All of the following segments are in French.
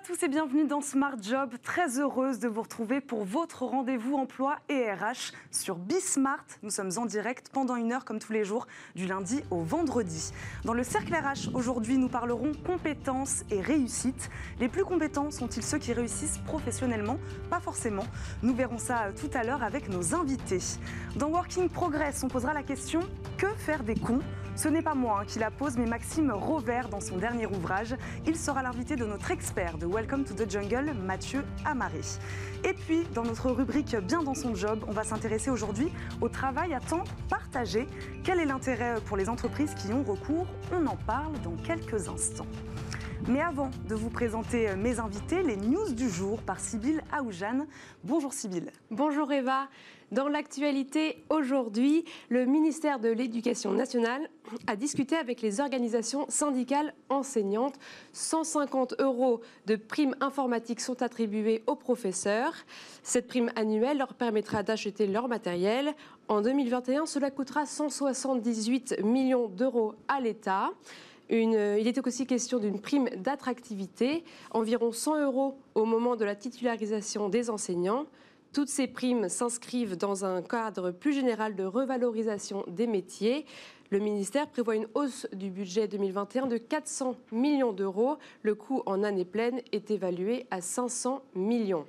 à tous et bienvenue dans Smart Job. Très heureuse de vous retrouver pour votre rendez-vous emploi et RH sur Bismart. Nous sommes en direct pendant une heure comme tous les jours, du lundi au vendredi. Dans le cercle RH, aujourd'hui, nous parlerons compétences et réussite. Les plus compétents sont-ils ceux qui réussissent professionnellement? Pas forcément. Nous verrons ça euh, tout à l'heure avec nos invités. Dans Working Progress, on posera la question que faire des cons? Ce n'est pas moi qui la pose, mais Maxime Rovert dans son dernier ouvrage. Il sera l'invité de notre expert de Welcome to the Jungle, Mathieu Amaré. Et puis, dans notre rubrique Bien dans son job, on va s'intéresser aujourd'hui au travail à temps partagé. Quel est l'intérêt pour les entreprises qui y ont recours? On en parle dans quelques instants. Mais avant de vous présenter mes invités, les news du jour par Sybille Aoujane. Bonjour Sybille. Bonjour Eva. Dans l'actualité aujourd'hui, le ministère de l'Éducation nationale a discuté avec les organisations syndicales enseignantes. 150 euros de primes informatiques sont attribués aux professeurs. Cette prime annuelle leur permettra d'acheter leur matériel. En 2021, cela coûtera 178 millions d'euros à l'État. Il était aussi question d'une prime d'attractivité, environ 100 euros au moment de la titularisation des enseignants. Toutes ces primes s'inscrivent dans un cadre plus général de revalorisation des métiers. Le ministère prévoit une hausse du budget 2021 de 400 millions d'euros. Le coût en année pleine est évalué à 500 millions.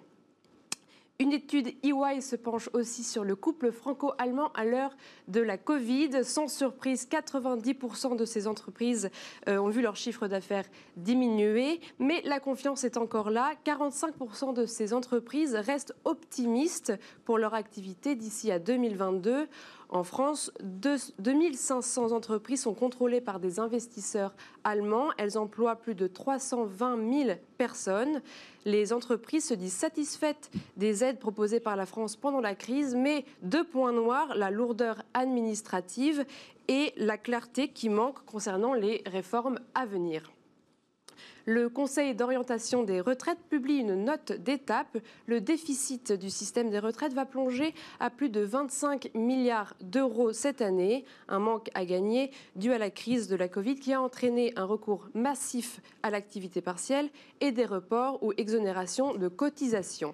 Une étude EY se penche aussi sur le couple franco-allemand à l'heure de la Covid. Sans surprise, 90% de ces entreprises euh, ont vu leur chiffre d'affaires diminuer, mais la confiance est encore là. 45% de ces entreprises restent optimistes pour leur activité d'ici à 2022. En France, 2500 entreprises sont contrôlées par des investisseurs allemands. Elles emploient plus de 320 000 personnes. Les entreprises se disent satisfaites des aides proposées par la France pendant la crise, mais deux points noirs, la lourdeur administrative et la clarté qui manque concernant les réformes à venir. Le Conseil d'orientation des retraites publie une note d'étape. Le déficit du système des retraites va plonger à plus de 25 milliards d'euros cette année, un manque à gagner dû à la crise de la Covid qui a entraîné un recours massif à l'activité partielle et des reports ou exonérations de cotisations.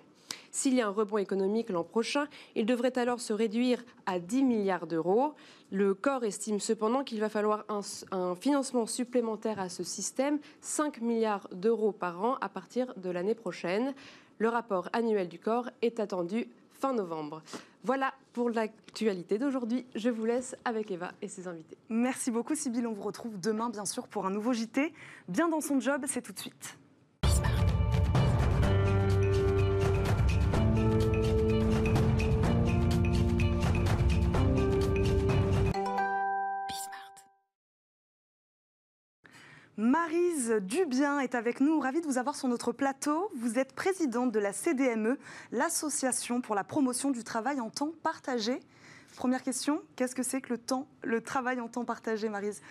S'il y a un rebond économique l'an prochain, il devrait alors se réduire à 10 milliards d'euros. Le corps estime cependant qu'il va falloir un, financement supplémentaire à ce système, 5 milliards d'euros par an à partir de l'année prochaine. Le rapport annuel du corps est attendu fin novembre. Voilà pour l'actualité d'aujourd'hui. Je vous laisse avec Eva et ses invités. Merci beaucoup Sybille. On vous retrouve demain bien sûr pour un nouveau JT. Bien dans son job, c'est tout de suite. Marise Dubien est avec nous. Ravie de vous avoir sur notre plateau. Vous êtes présidente de la CDME, l'association pour la promotion du travail en temps partagé. Première question, qu'est-ce que c'est que le temps, le travail en temps partagé, Marise?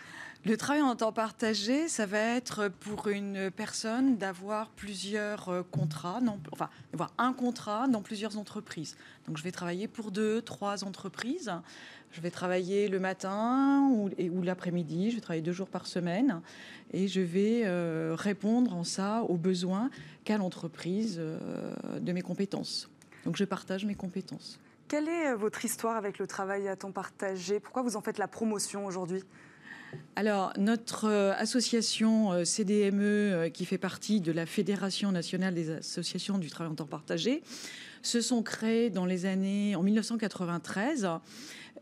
Le travail en temps partagé, ça va être pour une personne d'avoir plusieurs euh, contrats, enfin d'avoir un contrat dans plusieurs entreprises. Donc je vais travailler pour deux, trois entreprises. Je vais travailler le matin ou, ou l'après-midi. Je vais travailler deux jours par semaine et je vais euh, répondre en ça aux besoins qu'a l'entreprise euh, de mes compétences. Donc je partage mes compétences. Quelle est votre histoire avec le travail à temps partagé? Pourquoi vous en faites la promotion aujourd'hui? Alors, notre euh, association euh, CDME, euh, qui fait partie de la Fédération nationale des associations du travail en temps partagé, se sont créées dans les années en 1993.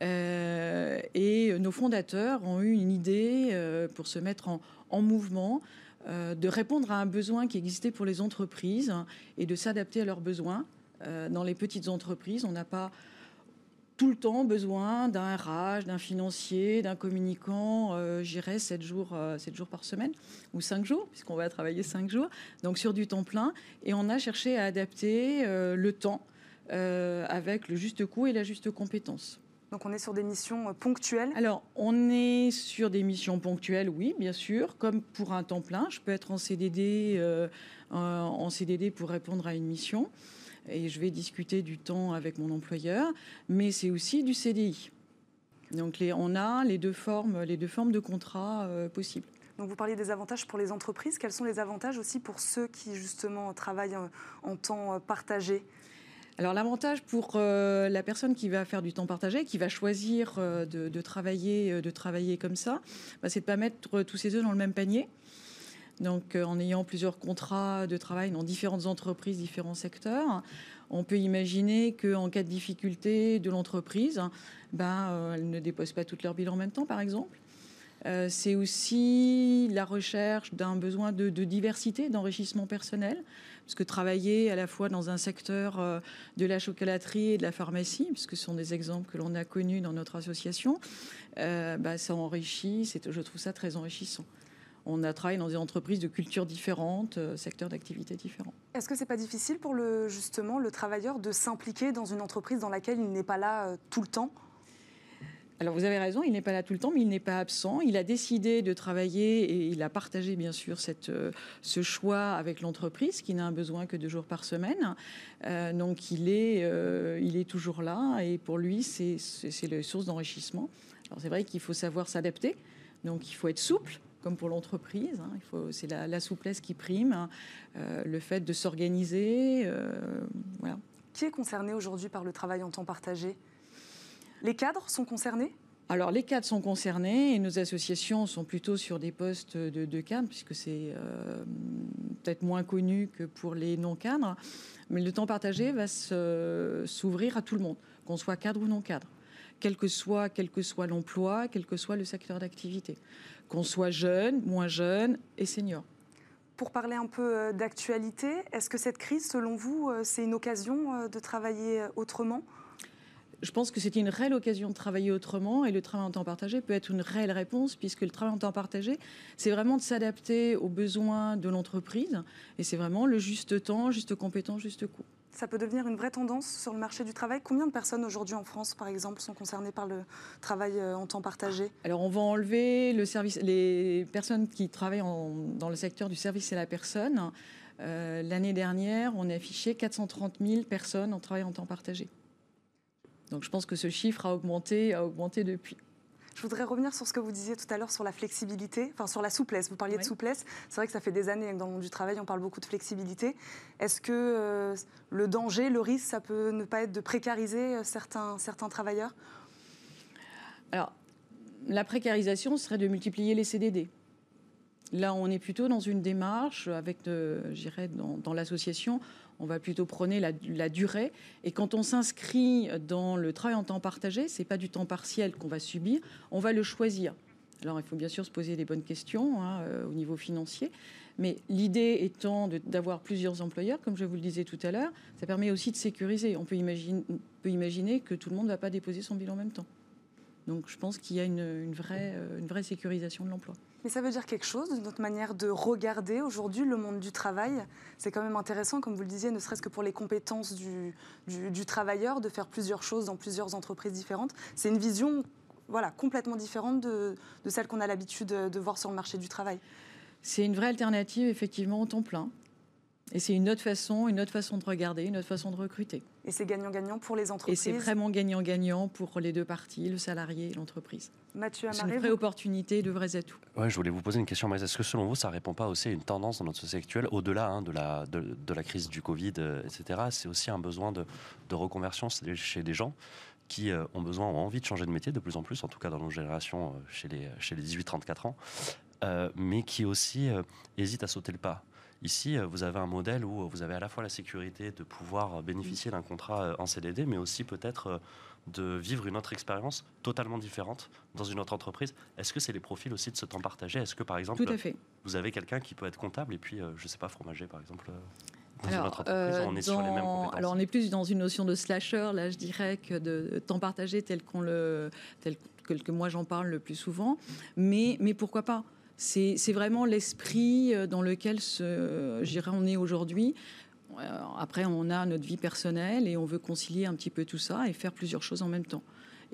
et nos fondateurs ont eu une idée pour se mettre en, mouvement, de répondre à un besoin qui existait pour les entreprises et de s'adapter à leurs besoins. Dans les petites entreprises, on n'a pas tout le temps besoin d'un RH, d'un financier, d'un communicant, euh, j'irai 7 jours, euh, jours par semaine, ou 5 jours, puisqu'on va travailler 5 jours, donc sur du temps plein. Et on a cherché à adapter euh, le temps avec le juste coût et la juste compétence. Donc on est sur des missions ponctuelles? Alors on est sur des missions ponctuelles, oui, bien sûr, comme pour un temps plein. Je peux être en CDD, en CDD pour répondre à une mission et je vais discuter du temps avec mon employeur, mais c'est aussi du CDI. Donc les, on a les deux formes, les deux formes de contrat euh, possibles. Donc vous parliez des avantages pour les entreprises. Quels sont les avantages aussi pour ceux qui justement travaillent en temps partagé? Alors l'avantage pour euh, la personne qui va faire du temps partagé, qui va choisir euh, de, travailler, euh, de travailler comme ça, bah, c'est de ne pas mettre tous ses œufs dans le même panier. Donc en ayant plusieurs contrats de travail dans différentes entreprises, différents secteurs, on peut imaginer qu'en cas de difficulté de l'entreprise, ben, elle ne dépose pas toutes leurs bilans en même temps, par exemple. c'est aussi la recherche d'un besoin de diversité, d'enrichissement personnel parce que travailler à la fois dans un secteur euh, de la chocolaterie et de la pharmacie, puisque ce sont des exemples que l'on a connus dans notre association, euh, bah, ça enrichit, je trouve ça très enrichissant. On a travaillé dans des entreprises de cultures différentes, euh, secteurs d'activité différents. Est-ce que c'est pas difficile pour le, justement le travailleur de s'impliquer dans une entreprise dans laquelle il n'est pas là tout le temps? Alors vous avez raison, il n'est pas là tout le temps, mais il n'est pas absent. Il a décidé de travailler et il a partagé bien sûr cette, euh, ce choix avec l'entreprise qui n'a un besoin que deux jours par semaine. Euh, donc il est, euh, il est toujours là et pour lui c'est la source d'enrichissement. Alors c'est vrai qu'il faut savoir s'adapter, donc il faut être souple comme pour l'entreprise. Hein. c'est la, souplesse qui prime, le fait de s'organiser. voilà. Qui est concerné aujourd'hui par le travail en temps partagé? Les cadres sont concernés? Alors les cadres sont concernés et nos associations sont plutôt sur des postes de, cadres puisque c'est euh, peut-être moins connu que pour les non-cadres. Mais le temps partagé va s'ouvrir à tout le monde, qu'on soit cadre ou non cadre, quel que soit, quel que soit l'emploi, quel que soit le secteur d'activité, qu'on soit jeune, moins jeune et senior. Pour parler un peu euh, d'actualité, est-ce que cette crise, selon vous, euh, c'est une occasion de travailler autrement? Je pense que c'est une réelle occasion de travailler autrement et le travail en temps partagé peut être une réelle réponse puisque le travail en temps partagé, c'est vraiment de s'adapter aux besoins de l'entreprise et c'est vraiment le juste temps, juste compétence, juste coût. Ça peut devenir une vraie tendance sur le marché du travail. Combien de personnes aujourd'hui en France, par exemple, sont concernées par le travail euh, en temps partagé? Alors, on va enlever le service, les personnes qui travaillent dans le secteur du service à la personne. Euh, l'année dernière, on a affiché 430 000 personnes en travail en temps partagé. Donc je pense que ce chiffre a augmenté, a augmenté depuis. Je voudrais revenir sur ce que vous disiez tout à l'heure sur la flexibilité, enfin sur la souplesse. Vous parliez de souplesse. C'est vrai que ça fait des années que dans le monde du travail, on parle beaucoup de flexibilité. Est-ce que euh, le danger, le risque, ça peut ne pas être de précariser euh, certains, certains travailleurs? Alors, la précarisation serait de multiplier les CDD. Là, on est plutôt dans une démarche avec, euh, j'irais, dans, dans l'association, on va plutôt prôner la, durée. Et quand on s'inscrit dans le travail en temps partagé, c'est pas du temps partiel qu'on va subir, on va le choisir. Alors il faut bien sûr se poser des bonnes questions hein, euh, au niveau financier, mais l'idée étant d'avoir plusieurs employeurs, comme je vous le disais tout à l'heure, ça permet aussi de sécuriser. On peut imaginer que tout le monde ne va pas déposer son bilan en même temps. Donc je pense qu'il y a une, vraie, euh, une vraie sécurisation de l'emploi. Mais ça veut dire quelque chose de notre manière de regarder aujourd'hui le monde du travail? C'est quand même intéressant, comme vous le disiez, ne serait-ce que pour les compétences du, du, travailleur, de faire plusieurs choses dans plusieurs entreprises différentes. C'est une vision voilà, complètement différente de, de celle qu'on a l'habitude de voir sur le marché du travail. C'est une vraie alternative, effectivement, au temps plein. Et c'est une autre façon, une autre façon de regarder, une autre façon de recruter. Et c'est gagnant-gagnant pour les entreprises. Et c'est vraiment gagnant-gagnant pour les deux parties, le salarié et l'entreprise. Mathieu C'est une vraie opportunité, de vrais atouts. Ouais, je voulais vous poser une question, mais est-ce que selon vous, ça répond pas aussi à une tendance dans notre société actuelle, au-delà hein, de, la, de, la crise du Covid, euh, etc. C'est aussi un besoin de, de reconversion chez des gens qui euh, ont besoin, ont envie de changer de métier de plus en plus, en tout cas dans nos générations, euh, chez les, chez les 18-34 ans, mais qui aussi hésitent à sauter le pas. Ici, euh, vous avez un modèle où vous avez à la fois la sécurité de pouvoir bénéficier d'un contrat euh, en CDD, mais aussi peut-être euh, de vivre une autre expérience totalement différente dans une autre entreprise. Est-ce que c'est les profils aussi de ce temps partagé? Est-ce que par exemple, vous avez quelqu'un qui peut être comptable et puis, je ne sais pas, fromager par exemple dans une autre entreprise, on est sur les mêmes compétences? Alors on est plus dans une notion de slasher, là je dirais, que de temps partagé tel qu'on le, tel que, moi j'en parle le plus souvent. Mais, mais pourquoi pas? C'est vraiment l'esprit euh, dans lequel on est aujourd'hui. Euh, après, on a notre vie personnelle et on veut concilier un petit peu tout ça et faire plusieurs choses en même temps.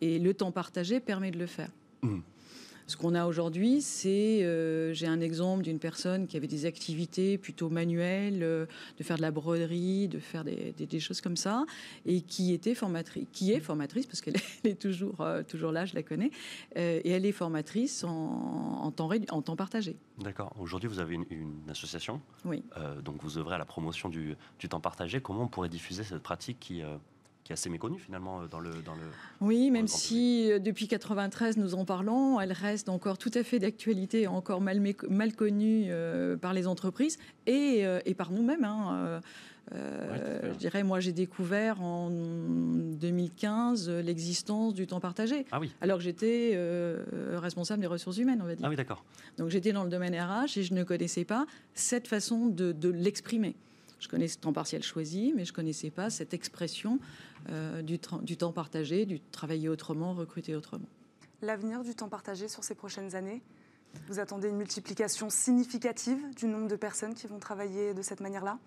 Et le temps partagé permet de le faire. Mmh. Ce qu'on a aujourd'hui, c'est, euh, j'ai un exemple d'une personne qui avait des activités plutôt manuelles, euh, de faire de la broderie, de faire des, des- des choses comme ça, et qui était formatrice, qui est formatrice parce qu'elle est- toujours, euh, toujours là, je la connais, et elle est formatrice en, en temps, rédu- en temps partagé. D'accord. Aujourd'hui, vous avez une, une association, Oui. donc vous œuvrez à la promotion du, du temps partagé. Comment on pourrait diffuser cette pratique qui, qui est assez méconnue finalement euh, dans le, dans le... Oui, même si euh, depuis 93 nous en parlons, elle reste encore tout à fait d'actualité, encore mal, connue euh, par les entreprises et, euh, et par nous-mêmes. hein. Euh, Ouais, je dirais, moi j'ai découvert en 2015 euh, l'existence du temps partagé, Ah oui. alors que j'étais euh, responsable des ressources humaines, on va dire. Ah oui, d'accord. Donc j'étais dans le domaine RH et je ne connaissais pas cette façon de, de l'exprimer. Je connaissais le temps partiel choisi, mais je ne connaissais pas cette expression euh, du, temps partagé, du travailler autrement, recruter autrement. L'avenir du temps partagé sur ces prochaines années? Vous attendez une multiplication significative du nombre de personnes qui vont travailler de cette manière-là?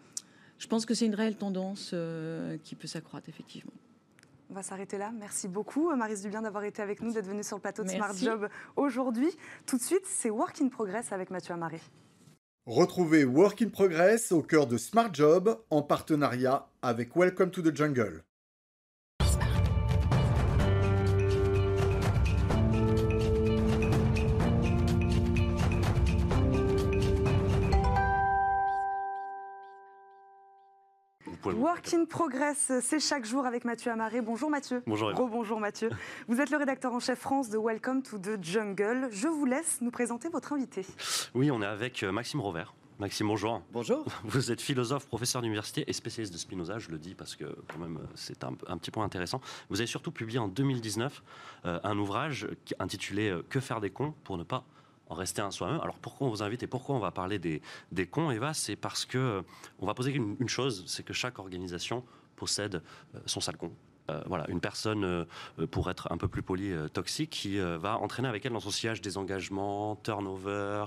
Je pense que c'est une réelle tendance euh, qui peut s'accroître, effectivement. On va s'arrêter là. Merci beaucoup, euh, Marise Dubien, d'avoir été avec nous, d'être venue sur le plateau de Smart Merci. Job aujourd'hui. Tout de suite, c'est Work in Progress avec Mathieu Amaré. Retrouvez Work in Progress au cœur de Smart Job en partenariat avec Welcome to the Jungle. Pouvez Work in Progress, c'est chaque jour avec Mathieu Amaré. Bonjour Mathieu. Bonjour Eva. Rebonjour Mathieu. Vous êtes le rédacteur en chef France de Welcome to the Jungle. Je vous laisse nous présenter votre invité. Oui, on est avec euh, Maxime Rovert. Maxime, bonjour. Bonjour. Vous êtes philosophe, professeur d'université et spécialiste de Spinoza, je le dis parce que quand même euh, c'est un, un petit point intéressant. Vous avez surtout publié en 2019 euh, un ouvrage intitulé Que faire des cons pour ne pas en rester un soi-même. Alors pourquoi on vous invite et pourquoi on va parler des, des cons, Eva? C'est parce que euh, on va poser une, chose, c'est que chaque organisation possède euh, son sale con. Euh, voilà, une personne, pour être un peu plus poli, toxique, qui va entraîner avec elle dans son sillage des engagements, turnover,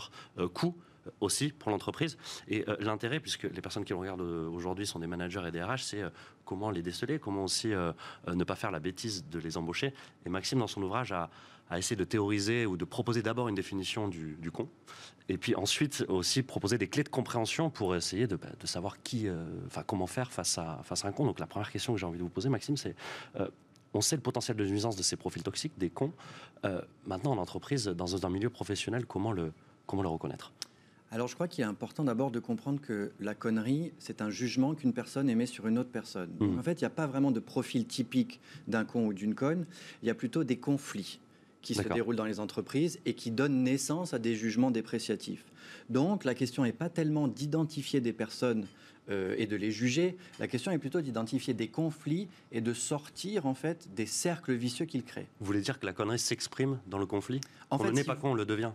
coûts aussi pour l'entreprise. Et euh, l'intérêt, puisque les personnes qui le regardent euh, aujourd'hui sont des managers et des RH, c'est euh, comment les déceler, comment aussi ne pas faire la bêtise de les embaucher. Et Maxime, dans son ouvrage, a, essayé de théoriser ou de proposer d'abord une définition du, con, et puis ensuite aussi proposer des clés de compréhension pour essayer de, bah, savoir comment faire face à, face à un con. Donc la première question que j'ai envie de vous poser, Maxime, c'est on sait le potentiel de nuisance de ces profils toxiques, des cons. Maintenant, en entreprise, dans un milieu professionnel, comment le, comment le reconnaître? Alors je crois qu'il est important d'abord de comprendre que la connerie, c'est un jugement qu'une personne émet sur une autre personne. Donc, Mhm. En fait, il n'y a pas vraiment de profil typique d'un con ou d'une conne, il y a plutôt des conflits qui se déroulent dans les entreprises et qui donnent naissance à des jugements dépréciatifs. Donc la question n'est pas tellement d'identifier des personnes euh, et de les juger, la question est plutôt d'identifier des conflits et de sortir en fait des cercles vicieux qu'ils créent. Vous voulez dire que la connerie s'exprime dans le conflit? En On fait, n'est si pas vous- con, on le devient.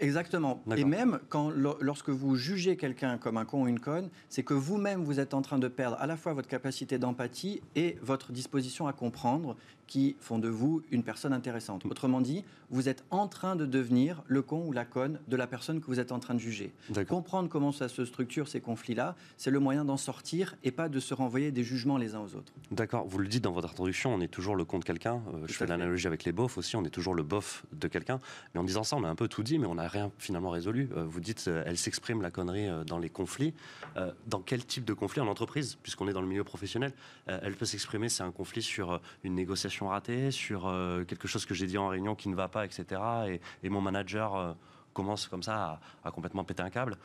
Exactement. Et même quand, lo- lorsque vous jugez quelqu'un comme un con ou une conne, c'est que vous-même, vous êtes en train de perdre à la fois votre capacité d'empathie et votre disposition à comprendre qui font de vous une personne intéressante. Autrement dit, vous êtes en train de devenir le con ou la conne de la personne que vous êtes en train de juger. Comprendre comment ça se structure, ces conflits-là, c'est le moyen d'en sortir et pas de se renvoyer des jugements les uns aux autres. D'accord. Vous le dites dans votre introduction, on est toujours le con de quelqu'un. Euh, je fais l'analogie avec les bofs aussi, on est toujours le bof de quelqu'un. Mais en disant ça, on a un peu tout dit, mais on n'a rien finalement résolu. Euh, vous dites, euh, elle s'exprime la connerie dans les conflits. Dans quel type de conflit en entreprise, puisqu'on est dans le milieu professionnel, elle peut s'exprimer C'est un conflit sur une négociation ratée, sur euh, quelque chose que j'ai dit en réunion qui ne va pas, etc. Et, et mon manager euh, commence comme ça à, à complètement péter un câble.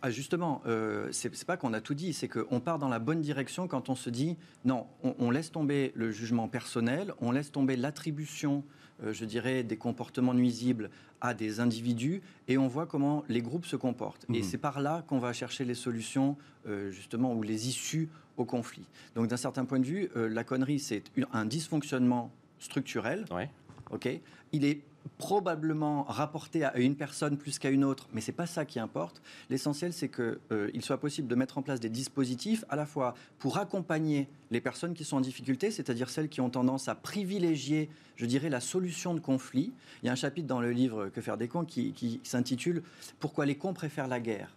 Ah, justement, euh, c'est pas qu'on a tout dit, c'est qu'on part dans la bonne direction quand on se dit non, on, on laisse tomber le jugement personnel, on laisse tomber l'attribution, euh, je dirais, des comportements nuisibles à des individus et on voit comment les groupes se comportent. Et Mhm. c'est par là qu'on va chercher les solutions, euh, justement, ou les issues au conflit. Donc, d'un certain point de vue, euh, la connerie, c'est un dysfonctionnement structurel. Ouais. Ok, il est probablement rapporté à une personne plus qu'à une autre, mais c'est pas ça qui importe. L'essentiel, c'est qu'il il soit possible de mettre en place des dispositifs à la fois pour accompagner les personnes qui sont en difficulté, c'est-à-dire celles qui ont tendance à privilégier, je dirais, la solution de conflit. Il y a un chapitre dans le livre Que faire des cons qui, qui s'intitule Pourquoi les cons préfèrent la guerre.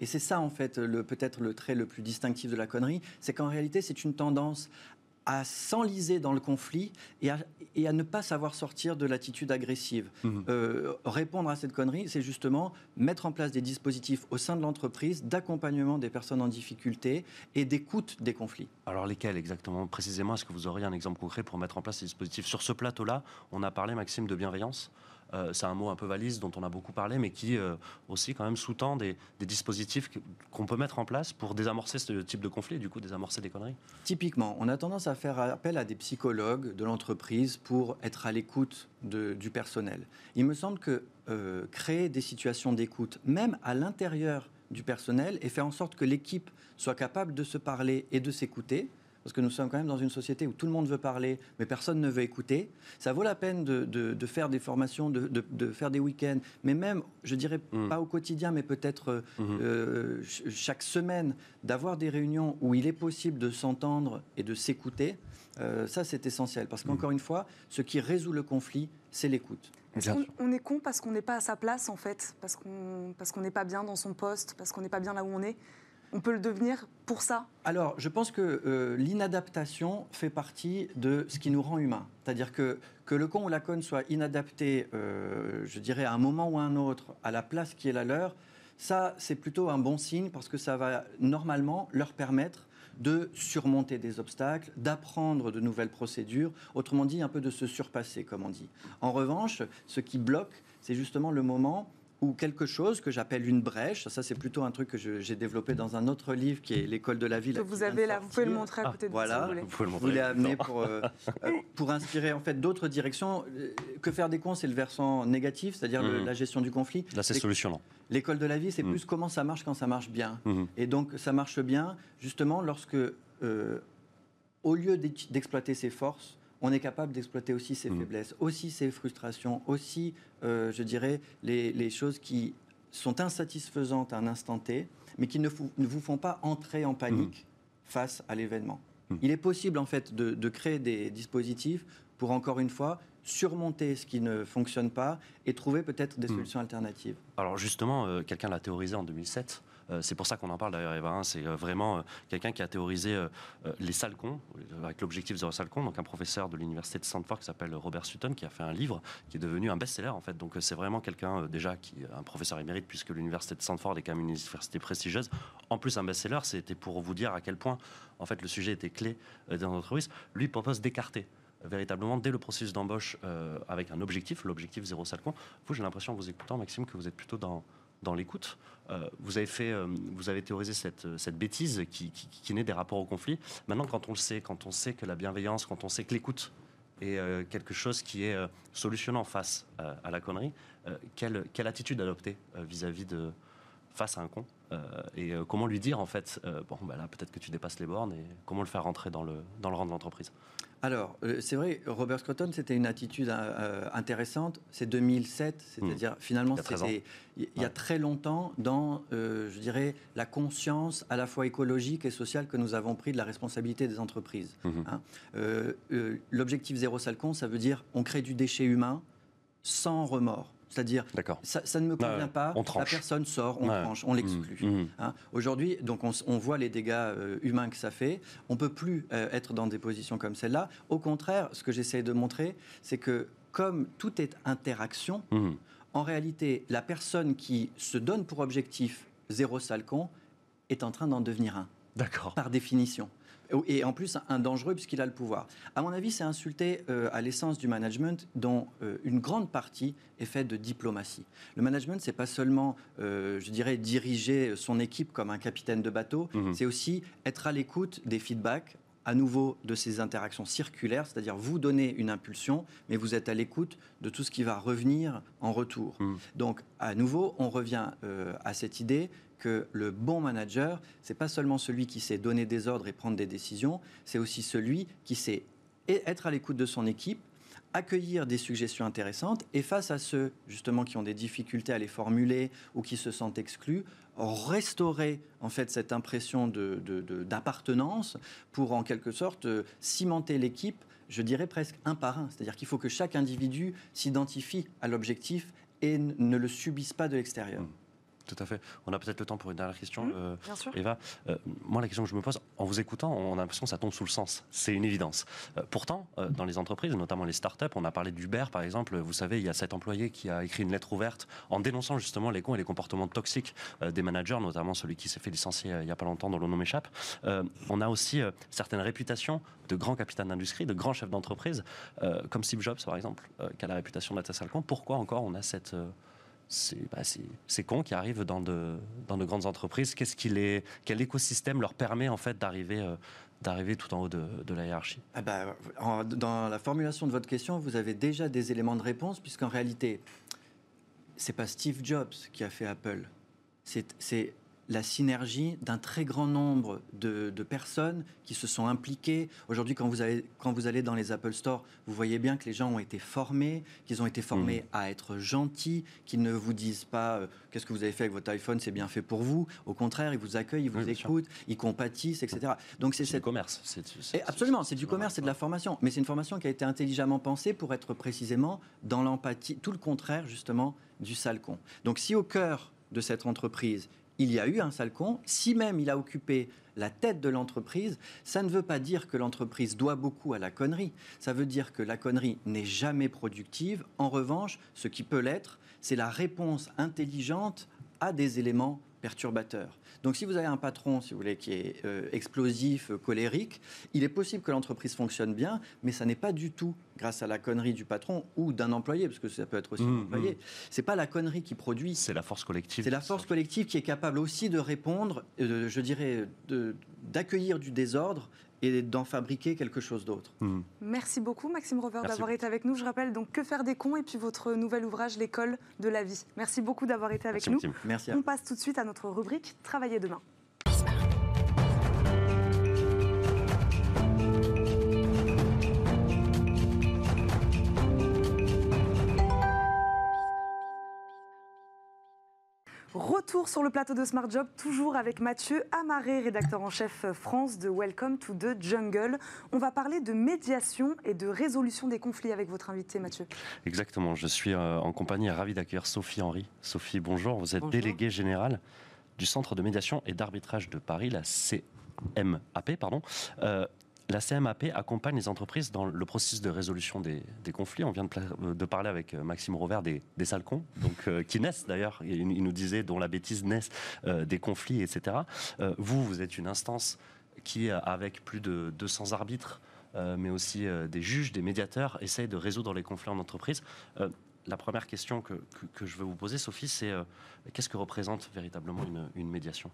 Et c'est ça, en fait, le- peut-être le trait le plus distinctif de la connerie, c'est qu'en réalité, c'est une tendance à s'enliser dans le conflit et à, et à, ne pas savoir sortir de l'attitude agressive. Mmh. Euh, répondre à cette connerie, c'est justement mettre en place des dispositifs au sein de l'entreprise d'accompagnement des personnes en difficulté et d'écoute des conflits. Alors lesquels exactement? Précisément, est-ce que vous auriez un exemple concret pour mettre en place ces dispositifs? Sur ce plateau-là, on a parlé, Maxime, de bienveillance? Euh, c'est un mot un peu valise dont on a beaucoup parlé, mais qui euh, aussi quand même sous-tend des, dispositifs qu'on peut mettre en place pour désamorcer ce type de conflit et du coup désamorcer des conneries Typiquement, on a tendance à faire appel à des psychologues de l'entreprise pour être à l'écoute du personnel. Il me semble que euh, créer des situations d'écoute, même à l'intérieur du personnel, et faire en sorte que l'équipe soit capable de se parler et de s'écouter, parce que nous sommes quand même dans une société où tout le monde veut parler, mais personne ne veut écouter. Ça vaut la peine de, faire des formations, de, faire des week-ends, mais même, je dirais mm. pas au quotidien, mais peut-être euh, mm-hmm. euh, chaque semaine, d'avoir des réunions où il est possible de s'entendre et de s'écouter. Euh, ça, c'est essentiel, parce qu'encore mm. une fois, ce qui résout le conflit, c'est l'écoute. on, est con parce qu'on n'est pas à sa place, en fait, parce qu'on n'est pas bien dans son poste, parce qu'on n'est pas bien là où on est on peut le devenir pour ça? Alors, je pense que euh, l'inadaptation fait partie de ce qui nous rend humains. C'est-à-dire que, que le con ou la conne soit inadapté, euh, je dirais, à un moment ou à un autre, à la place qui est la leur, ça, c'est plutôt un bon signe parce que ça va normalement leur permettre de surmonter des obstacles, d'apprendre de nouvelles procédures, autrement dit, un peu de se surpasser, comme on dit. En revanche, ce qui bloque, c'est justement le moment ou quelque chose que j'appelle une brèche. Ça, c'est plutôt un truc que j'ai développé dans un autre livre qui est L'école de la ville. vous avez là, vous pouvez le montrer à côté de voilà, vous. Vous, vous l'avez amené pour, euh, euh, pour inspirer en fait d'autres directions. Euh, que faire des cons, c'est le versant négatif, c'est-à-dire mmh. la gestion du conflit. Là, c'est solution. L'école de la vie, c'est mmh. plus comment ça marche quand ça marche bien. Mmh. Et donc, ça marche bien justement lorsque, au lieu d'exploiter ses forces, on est capable d'exploiter aussi ses mmh. faiblesses, aussi ses frustrations, aussi, euh, je dirais, les, choses qui sont insatisfaisantes à un instant T, mais qui ne, vous font pas entrer en panique mmh. face à l'événement. Mmh. Il est possible, en fait, de, créer des dispositifs pour, encore une fois, surmonter ce qui ne fonctionne pas et trouver peut-être des solutions alternatives. Alors justement, euh, quelqu'un l'a théorisé en 2007. Euh, c'est pour ça qu'on en parle d'ailleurs, Eva. Hein. c'est euh, vraiment euh, quelqu'un qui a théorisé les salcons, avec l'objectif zéro salcon. Donc un professeur de l'université de Stanford qui s'appelle Robert Sutton, qui a fait un livre qui est devenu un best-seller en fait. Donc c'est vraiment quelqu'un déjà qui un professeur émérite puisque l'université de Stanford est quand même une université prestigieuse. En plus un best-seller, c'était pour vous dire à quel point en fait le sujet était clé dans l'entreprise. Lui propose d'écarter véritablement dès le processus d'embauche avec un objectif, l'objectif zéro salcon. Vous, j'ai l'impression en vous écoutant, Maxime, que vous êtes plutôt dans dans l'écoute. Euh, vous, avez fait, euh, vous avez théorisé cette, cette bêtise qui, naît des rapports au conflit. Maintenant, quand on le sait, quand on sait que la bienveillance, quand on sait que l'écoute est euh, quelque chose qui est solutionnant face à la connerie, quelle, quelle, attitude adopter vis-à-vis de face à un con et comment lui dire en fait bon bah là peut-être que tu dépasses les bornes et comment le faire rentrer dans le dans le rang de l'entreprise? Alors, euh, c'est vrai, Robert Scruton, c'était une attitude euh, intéressante. C'est 2007, c'est-à-dire hmm. finalement, c'était il y a très longtemps dans, euh, je dirais, la conscience à la fois écologique et sociale que nous avons pris de la responsabilité des entreprises. Hmm. Hein. L'objectif zéro salcon, ça veut dire on crée du déchet humain sans remords. C'est-à-dire, ça, ça, ne me convient pas, la personne sort, on tranche, on l'exclut. Mmh, mmh. Hein. Aujourd'hui, donc on, voit les dégâts euh, humains que ça fait. On ne peut plus euh, être dans des positions comme celle-là. Au contraire, ce que j'essaie de montrer, c'est que comme tout est interaction, mmh. en réalité, la personne qui se donne pour objectif zéro salcon est en train d'en devenir un. D'accord. Par définition et en plus un dangereux puisqu'il a le pouvoir. À mon avis, c'est insulter euh, à l'essence du management dont euh, une grande partie est faite de diplomatie. Le management, c'est pas seulement, euh, je dirais, diriger son équipe comme un capitaine de bateau, mhm. c'est aussi être à l'écoute des feedbacks à nouveau de ces interactions circulaires, c'est-à-dire vous donner une impulsion, mais vous êtes à l'écoute de tout ce qui va revenir en retour. Mhm. Donc, à nouveau, on revient à cette idée que le bon manager, c'est pas seulement celui qui sait donner des ordres et prendre des décisions, c'est aussi celui qui sait être à l'écoute de son équipe, accueillir des suggestions intéressantes et face à ceux justement qui ont des difficultés à les formuler ou qui se sentent exclus, restaurer en fait cette impression d'appartenance pour en quelque sorte cimenter l'équipe, je dirais presque un par un. C'est-à-dire qu'il faut que chaque individu s'identifie à l'objectif et ne le subisse pas de l'extérieur. Mmh. Tout à fait. On a peut-être le temps pour une dernière question, Mmh, euh, Bien sûr. Eva. Euh, moi, la question que je me pose, en vous écoutant, on a l'impression que ça tombe sous le sens. C'est une évidence. Euh, pourtant, dans les entreprises, notamment les startups, on a parlé d'Uber, par exemple. Vous savez, il y a cet employé qui a écrit une lettre ouverte en dénonçant justement les cons et les comportements toxiques des managers, notamment celui qui s'est fait licencier il n'y a pas longtemps, dont le nom m'échappe. On a aussi certaines réputations de grands capitaines d'industrie, de grands chefs d'entreprise, comme Steve Jobs, par exemple, qui a la réputation d'être. Pourquoi encore on a cette... euh, ces, bah, qui arrivent dans de, grandes entreprises, quel écosystème leur permet en fait d'arriver, euh, tout en haut de, la hiérarchie? Ah bah, dans la formulation de votre question, vous avez déjà des éléments de réponse, puisqu'en réalité, c'est pas Steve Jobs qui a fait Apple. C'est c'est la synergie d'un très grand nombre de, de personnes qui se sont impliquées. Aujourd'hui, quand vous, allez, quand vous allez dans les Apple Store, vous voyez bien que les gens ont été formés, qu'ils ont été formés à être gentils, qu'ils ne vous disent pas euh, qu'est-ce que vous avez fait avec votre iPhone, c'est bien fait pour vous. Au contraire, ils vous accueillent, ils vous Oui, bien sûr. écoutent, ils compatissent, etc. Donc c'est cette du commerce. c'est- c'est- et absolument, c'est du commerce, c'est de la formation. Mais c'est une formation qui a été intelligemment pensée pour être précisément dans l'empathie, tout le contraire justement du sale con. Donc si au cœur de cette entreprise, il y a eu un sale con, si même il a occupé la tête de l'entreprise, ça ne veut pas dire que l'entreprise doit beaucoup à la connerie. Ça veut dire que la connerie n'est jamais productive. En revanche, ce qui peut l'être, c'est la réponse intelligente à des éléments perturbateurs. Donc si vous avez un patron, si vous voulez, qui est euh, explosif, euh, colérique, il est possible que l'entreprise fonctionne bien, mais ça n'est pas du tout grâce à la connerie du patron ou d'un employé, parce que ça peut être aussi Mmh, un employé. C'est pas la connerie qui produit, C'est la force collective. c'est la force collective qui est capable aussi de répondre, euh, je dirais, d'accueillir du désordre et d'en fabriquer quelque chose d'autre. Hmm. Merci beaucoup Maxime Rover d'avoir été avec nous. Je rappelle donc Que faire des cons et puis votre nouvel ouvrage L'école de la vie. Merci beaucoup d'avoir été avec Merci, nous. Maxime. Merci On passe tout de suite à notre rubrique Travailler demain. Retour sur le plateau de Smart Job, toujours avec Mathieu Amaré, rédacteur en chef France de Welcome to the Jungle. On va parler de médiation et de résolution des conflits avec votre invité Mathieu. Exactement. Je suis euh, en compagnie et ravi d'accueillir Sophie Henry. Sophie, bonjour. Vous êtes Bonjour. déléguée générale du Centre de médiation et d'arbitrage de Paris, la CMAP. Pardon. Euh, la CMAP accompagne les entreprises dans le processus de résolution des, conflits. On vient de, euh, parler avec euh, Maxime Rover des, des sales cons, donc, euh, qui naissent d'ailleurs, il, nous disait, dont la bêtise naissent des conflits, etc. Vous, vous êtes une instance qui, avec plus de 200 arbitres, mais aussi des juges, des médiateurs, essaye de résoudre les conflits en entreprise. La première question que, je veux vous poser, Sophie, c'est qu'est-ce que représente véritablement une médiation?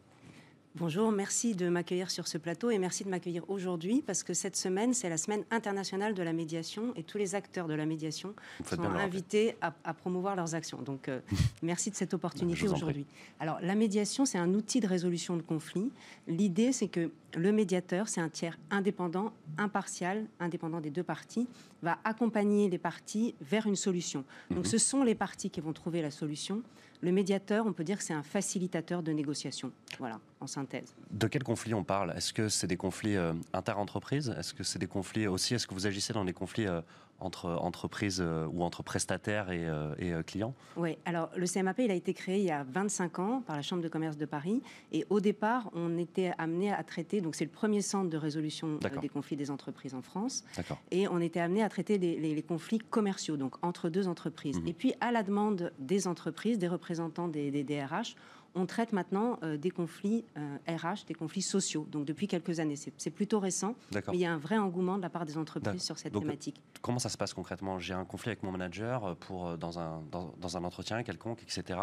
Bonjour, merci de m'accueillir sur ce plateau et merci de m'accueillir aujourd'hui parce que cette semaine, c'est la semaine internationale de la médiation et tous les acteurs de la médiation sont invités à, à promouvoir leurs actions. Donc, euh, merci de cette opportunité aujourd'hui. Alors, la médiation, c'est un outil de résolution de conflits. L'idée, c'est que le médiateur, c'est un tiers indépendant, impartial, indépendant des deux parties, va accompagner les parties vers une solution. Donc, Mhm. ce sont les parties qui vont trouver la solution. Le médiateur, on peut dire que c'est un facilitateur de négociation. Voilà, en synthèse. De quels conflits on parle? Est-ce que c'est des conflits euh, inter-entreprises? Est-ce que c'est des conflits aussi? Est-ce que vous agissez dans des conflits euh, entre entreprises euh, ou entre prestataires et, euh, et, clients? Oui, alors le CMAP, il a été créé il y a 25 ans par la Chambre de commerce de Paris. Et au départ, on était amené à traiter, donc c'est le premier centre de résolution des conflits des entreprises en France. Et on était amené à traiter les, les- les conflits commerciaux, donc entre deux entreprises. Mhm. Et puis, à la demande des entreprises, des représentants des, des DRH, on traite maintenant euh, des conflits euh, RH, des conflits sociaux. Donc depuis quelques années, c'est plutôt récent, mais il y a un vrai engouement de la part des entreprises sur cette Donc, thématique. Comment ça se passe concrètement? J'ai un conflit avec mon manager euh, pour, euh, dans, un, dans, dans un entretien quelconque, etc.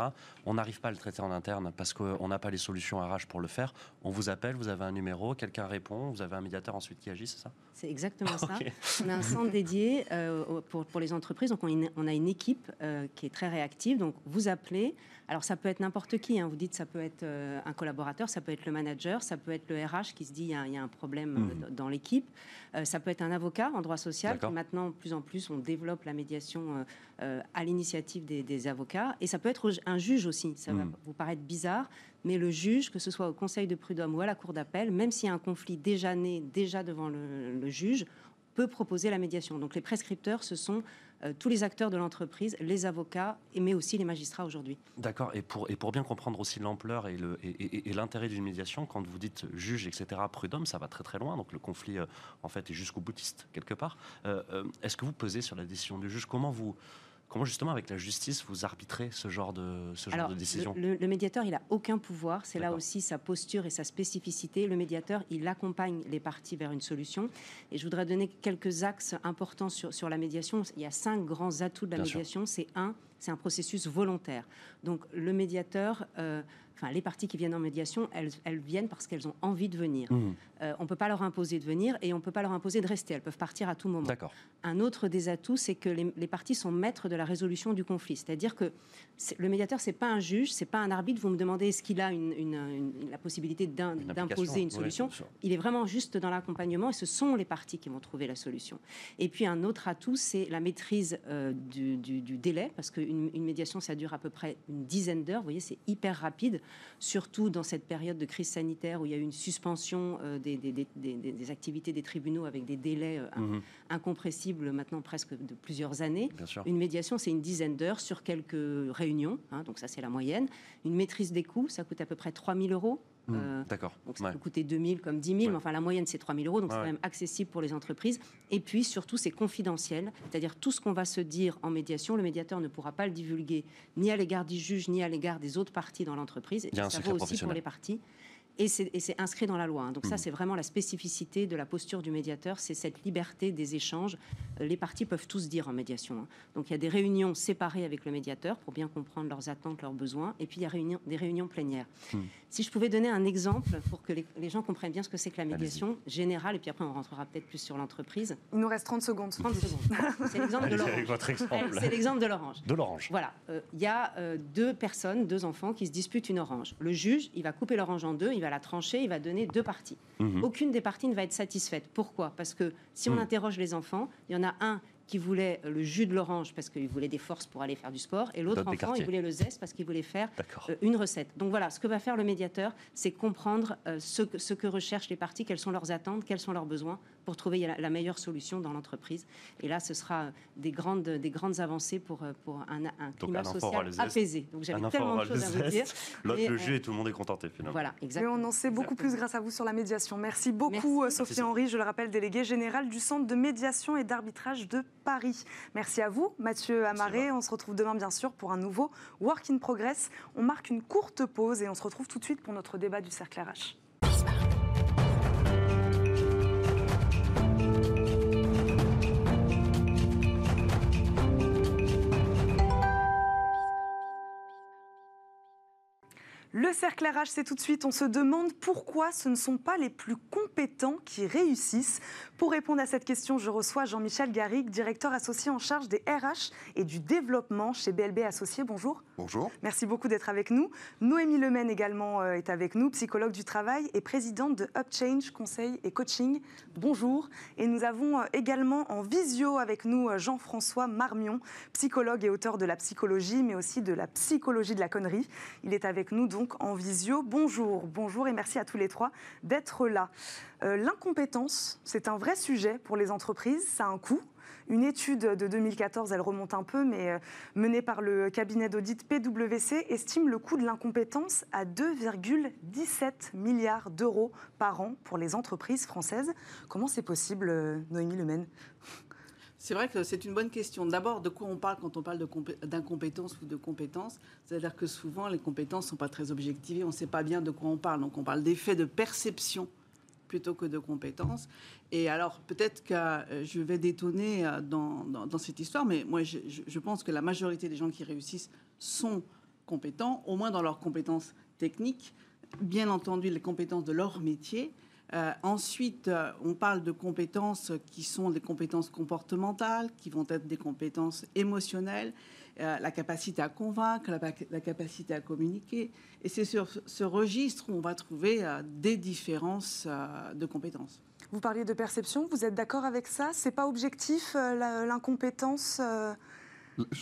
On n'arrive pas à le traiter en interne parce qu'on n'a pas les solutions RH pour le faire. On vous appelle, vous avez un numéro, quelqu'un répond, vous avez un médiateur ensuite qui agit, c'est ça? C'est exactement ça. On a un centre dédié euh, pour, pour les entreprises. Donc, on a une, on a une équipe euh, qui est très réactive. Donc, vous appelez. Alors, ça peut être n'importe qui. hein. Vous dites, ça peut être euh, un collaborateur, ça peut être le manager, ça peut être le RH qui se dit, il y a, il y a un problème euh, d- dans l'équipe. Euh, ça peut être un avocat en droit social. Qui maintenant, de plus en plus, on développe la médiation à l'initiative des, des avocats. Et ça peut être un juge aussi. Ça va Mhm. vous paraître bizarre, mais le juge, que ce soit au conseil de prud'homme ou à la cour d'appel, même s'il y a un conflit déjà né, déjà devant le, le juge, proposer la médiation. Donc les prescripteurs, ce sont euh, tous les acteurs de l'entreprise, les avocats, mais aussi les magistrats aujourd'hui. D'accord. Et pour, et pour bien comprendre aussi l'ampleur et, le, et, l'intérêt d'une médiation, quand vous dites juge, etc., prud'homme, ça va très très loin. Donc le conflit, euh, en fait, est jusqu'au boutiste, quelque part. Euh, est-ce que vous pesez sur la décision du juge? Comment vous Comment justement avec la justice vous arbitrez ce genre de, ce genre de décision le, médiateur, il n'a aucun pouvoir. C'est là aussi sa posture et sa spécificité. Le médiateur, il accompagne les parties vers une solution. Et je voudrais donner quelques axes importants sur, sur la médiation. Il y a cinq grands atouts de la médiation. C'est un, c'est un processus volontaire. Donc le médiateur... Euh, enfin, les parties qui viennent en médiation, elles, elles viennent parce qu'elles ont envie de venir. Mmh. Euh, on ne peut pas leur imposer de venir et on ne peut pas leur imposer de rester. Elles peuvent partir à tout moment. Un autre des atouts, c'est que les, les, parties sont maîtres de la résolution du conflit. C'est-à-dire que le médiateur, c'est pas un juge, c'est pas un arbitre. Vous me demandez est-ce qu'il a une, la possibilité d'imposer une, solution. il est vraiment juste dans l'accompagnement et ce sont les parties qui vont trouver la solution. Et puis un autre atout, c'est la maîtrise euh, du, délai, parce qu'une une médiation, ça dure à peu près une dizaine d'heures. Vous voyez, c'est hyper rapide, surtout dans cette période de crise sanitaire où il y a eu une suspension euh, des, des, activités des tribunaux avec des délais euh, mhm. incompressibles maintenant presque de plusieurs années. Une médiation, c'est une dizaine d'heures sur quelques réunions Hein, donc ça c'est la moyenne. Une maîtrise des coûts, ça coûte à peu près 3 000 euros. Mmh, euh, d'accord. Donc ça peut coûter 2 000 comme 10 000, mais enfin la moyenne c'est 3 000 euros, donc c'est quand même accessible pour les entreprises. Et puis surtout c'est confidentiel, c'est-à-dire tout ce qu'on va se dire en médiation, le médiateur ne pourra pas le divulguer ni à l'égard du juge ni à l'égard des autres parties dans l'entreprise. Et ça vaut aussi pour les parties et c'est inscrit dans la loi. Hein. Donc ça, mmh. c'est vraiment la spécificité de la posture du médiateur, c'est cette liberté des échanges. Les parties peuvent tous dire en médiation. Hein. Donc il y a des réunions séparées avec le médiateur pour bien comprendre leurs attentes, leurs besoins, et puis il y a des réunions plénières. Mmh. Si je pouvais donner un exemple pour que les, gens comprennent bien ce que c'est que la médiation générale, et puis après on rentrera peut-être plus sur l'entreprise. Il nous reste 30 secondes. 30 secondes. C'est l'exemple de l'orange. C'est l'exemple de l'orange. De l'orange. Voilà. Euh, il y a euh, deux personnes, deux enfants qui se disputent une orange. Le juge, il va couper l'orange en deux, il va la trancher, il va donner deux parties. Mhm. Aucune des parties ne va être satisfaite. Pourquoi? Parce que si on mhm. interroge les enfants, il y en a un qui voulait le jus de l'orange parce qu'il voulait des forces pour aller faire du sport, et l'autre enfant, il voulait le zeste parce qu'il voulait faire euh, une recette. Donc voilà, ce que va faire le médiateur, c'est comprendre euh, ce, que, ce que recherchent les parties, quelles sont leurs attentes, quels sont leurs besoins, pour trouver la, meilleure solution dans l'entreprise. Et là, ce sera des grandes, des grandes avancées pour, euh, pour un, un climat social apaisé. Donc j'avais tellement de choses à vous dire. L'autre le jus et tout le monde est contenté finalement. Voilà, exactement. Mais on en sait beaucoup plus grâce à vous sur la médiation. Merci beaucoup, Sophie Henry, je le rappelle, déléguée générale du Centre de médiation et d'arbitrage de Paris. Merci à vous, Mathieu Amaré. On se retrouve demain, bien sûr, pour un nouveau Work in Progress. On marque une courte pause et on se retrouve tout de suite pour notre débat du cercle RH. Le cercle RH, c'est tout de suite. On se demande pourquoi ce ne sont pas les plus compétents qui réussissent. Pour répondre à cette question, je reçois Jean-Michel Garrigue, directeur associé en charge des RH et du développement chez BLB Associés. Bonjour. Bonjour. Merci beaucoup d'être avec nous. Noémie Lemaine également euh, est avec nous, psychologue du travail et présidente de Upchange Conseil et Coaching. Bonjour. Et nous avons euh, également en visio avec nous euh, Jean-François Marmion, psychologue et auteur de la psychologie, mais aussi de la psychologie de la connerie. Il est avec nous donc en visio. Bonjour, bonjour et merci à tous les trois d'être là. L'incompétence, c'est un vrai sujet pour les entreprises, ça a un coût. Une étude de 2014, elle remonte un peu, mais euh, menée par le cabinet d'audit PwC, estime le coût de l'incompétence à 2,17 milliards d'euros par an pour les entreprises françaises. Comment c'est possible, euh, Noémie Lemaine c'est vrai que c'est une bonne question. D'abord, de quoi on parle quand on parle d'incompétence ou de compétence? C'est-à-dire que souvent, les compétences ne sont pas très objectivées, on ne sait pas bien de quoi on parle. Donc, on parle d'effet de perception plutôt que de compétences. Et alors, peut-être que euh, je vais détonner euh, dans, dans, cette histoire, mais moi, je, je, pense que la majorité des gens qui réussissent sont compétents, au moins dans leurs compétences techniques, bien entendu les compétences de leur métier. Euh, ensuite, on parle de compétences qui sont des compétences comportementales, qui vont être des compétences émotionnelles, la capacité à convaincre, la, la, capacité à communiquer. Et c'est sur ce registre où on va trouver des différences de compétences. Vous parliez de perception, vous êtes d'accord avec ça? C'est pas objectif, euh, l'incompétence euh?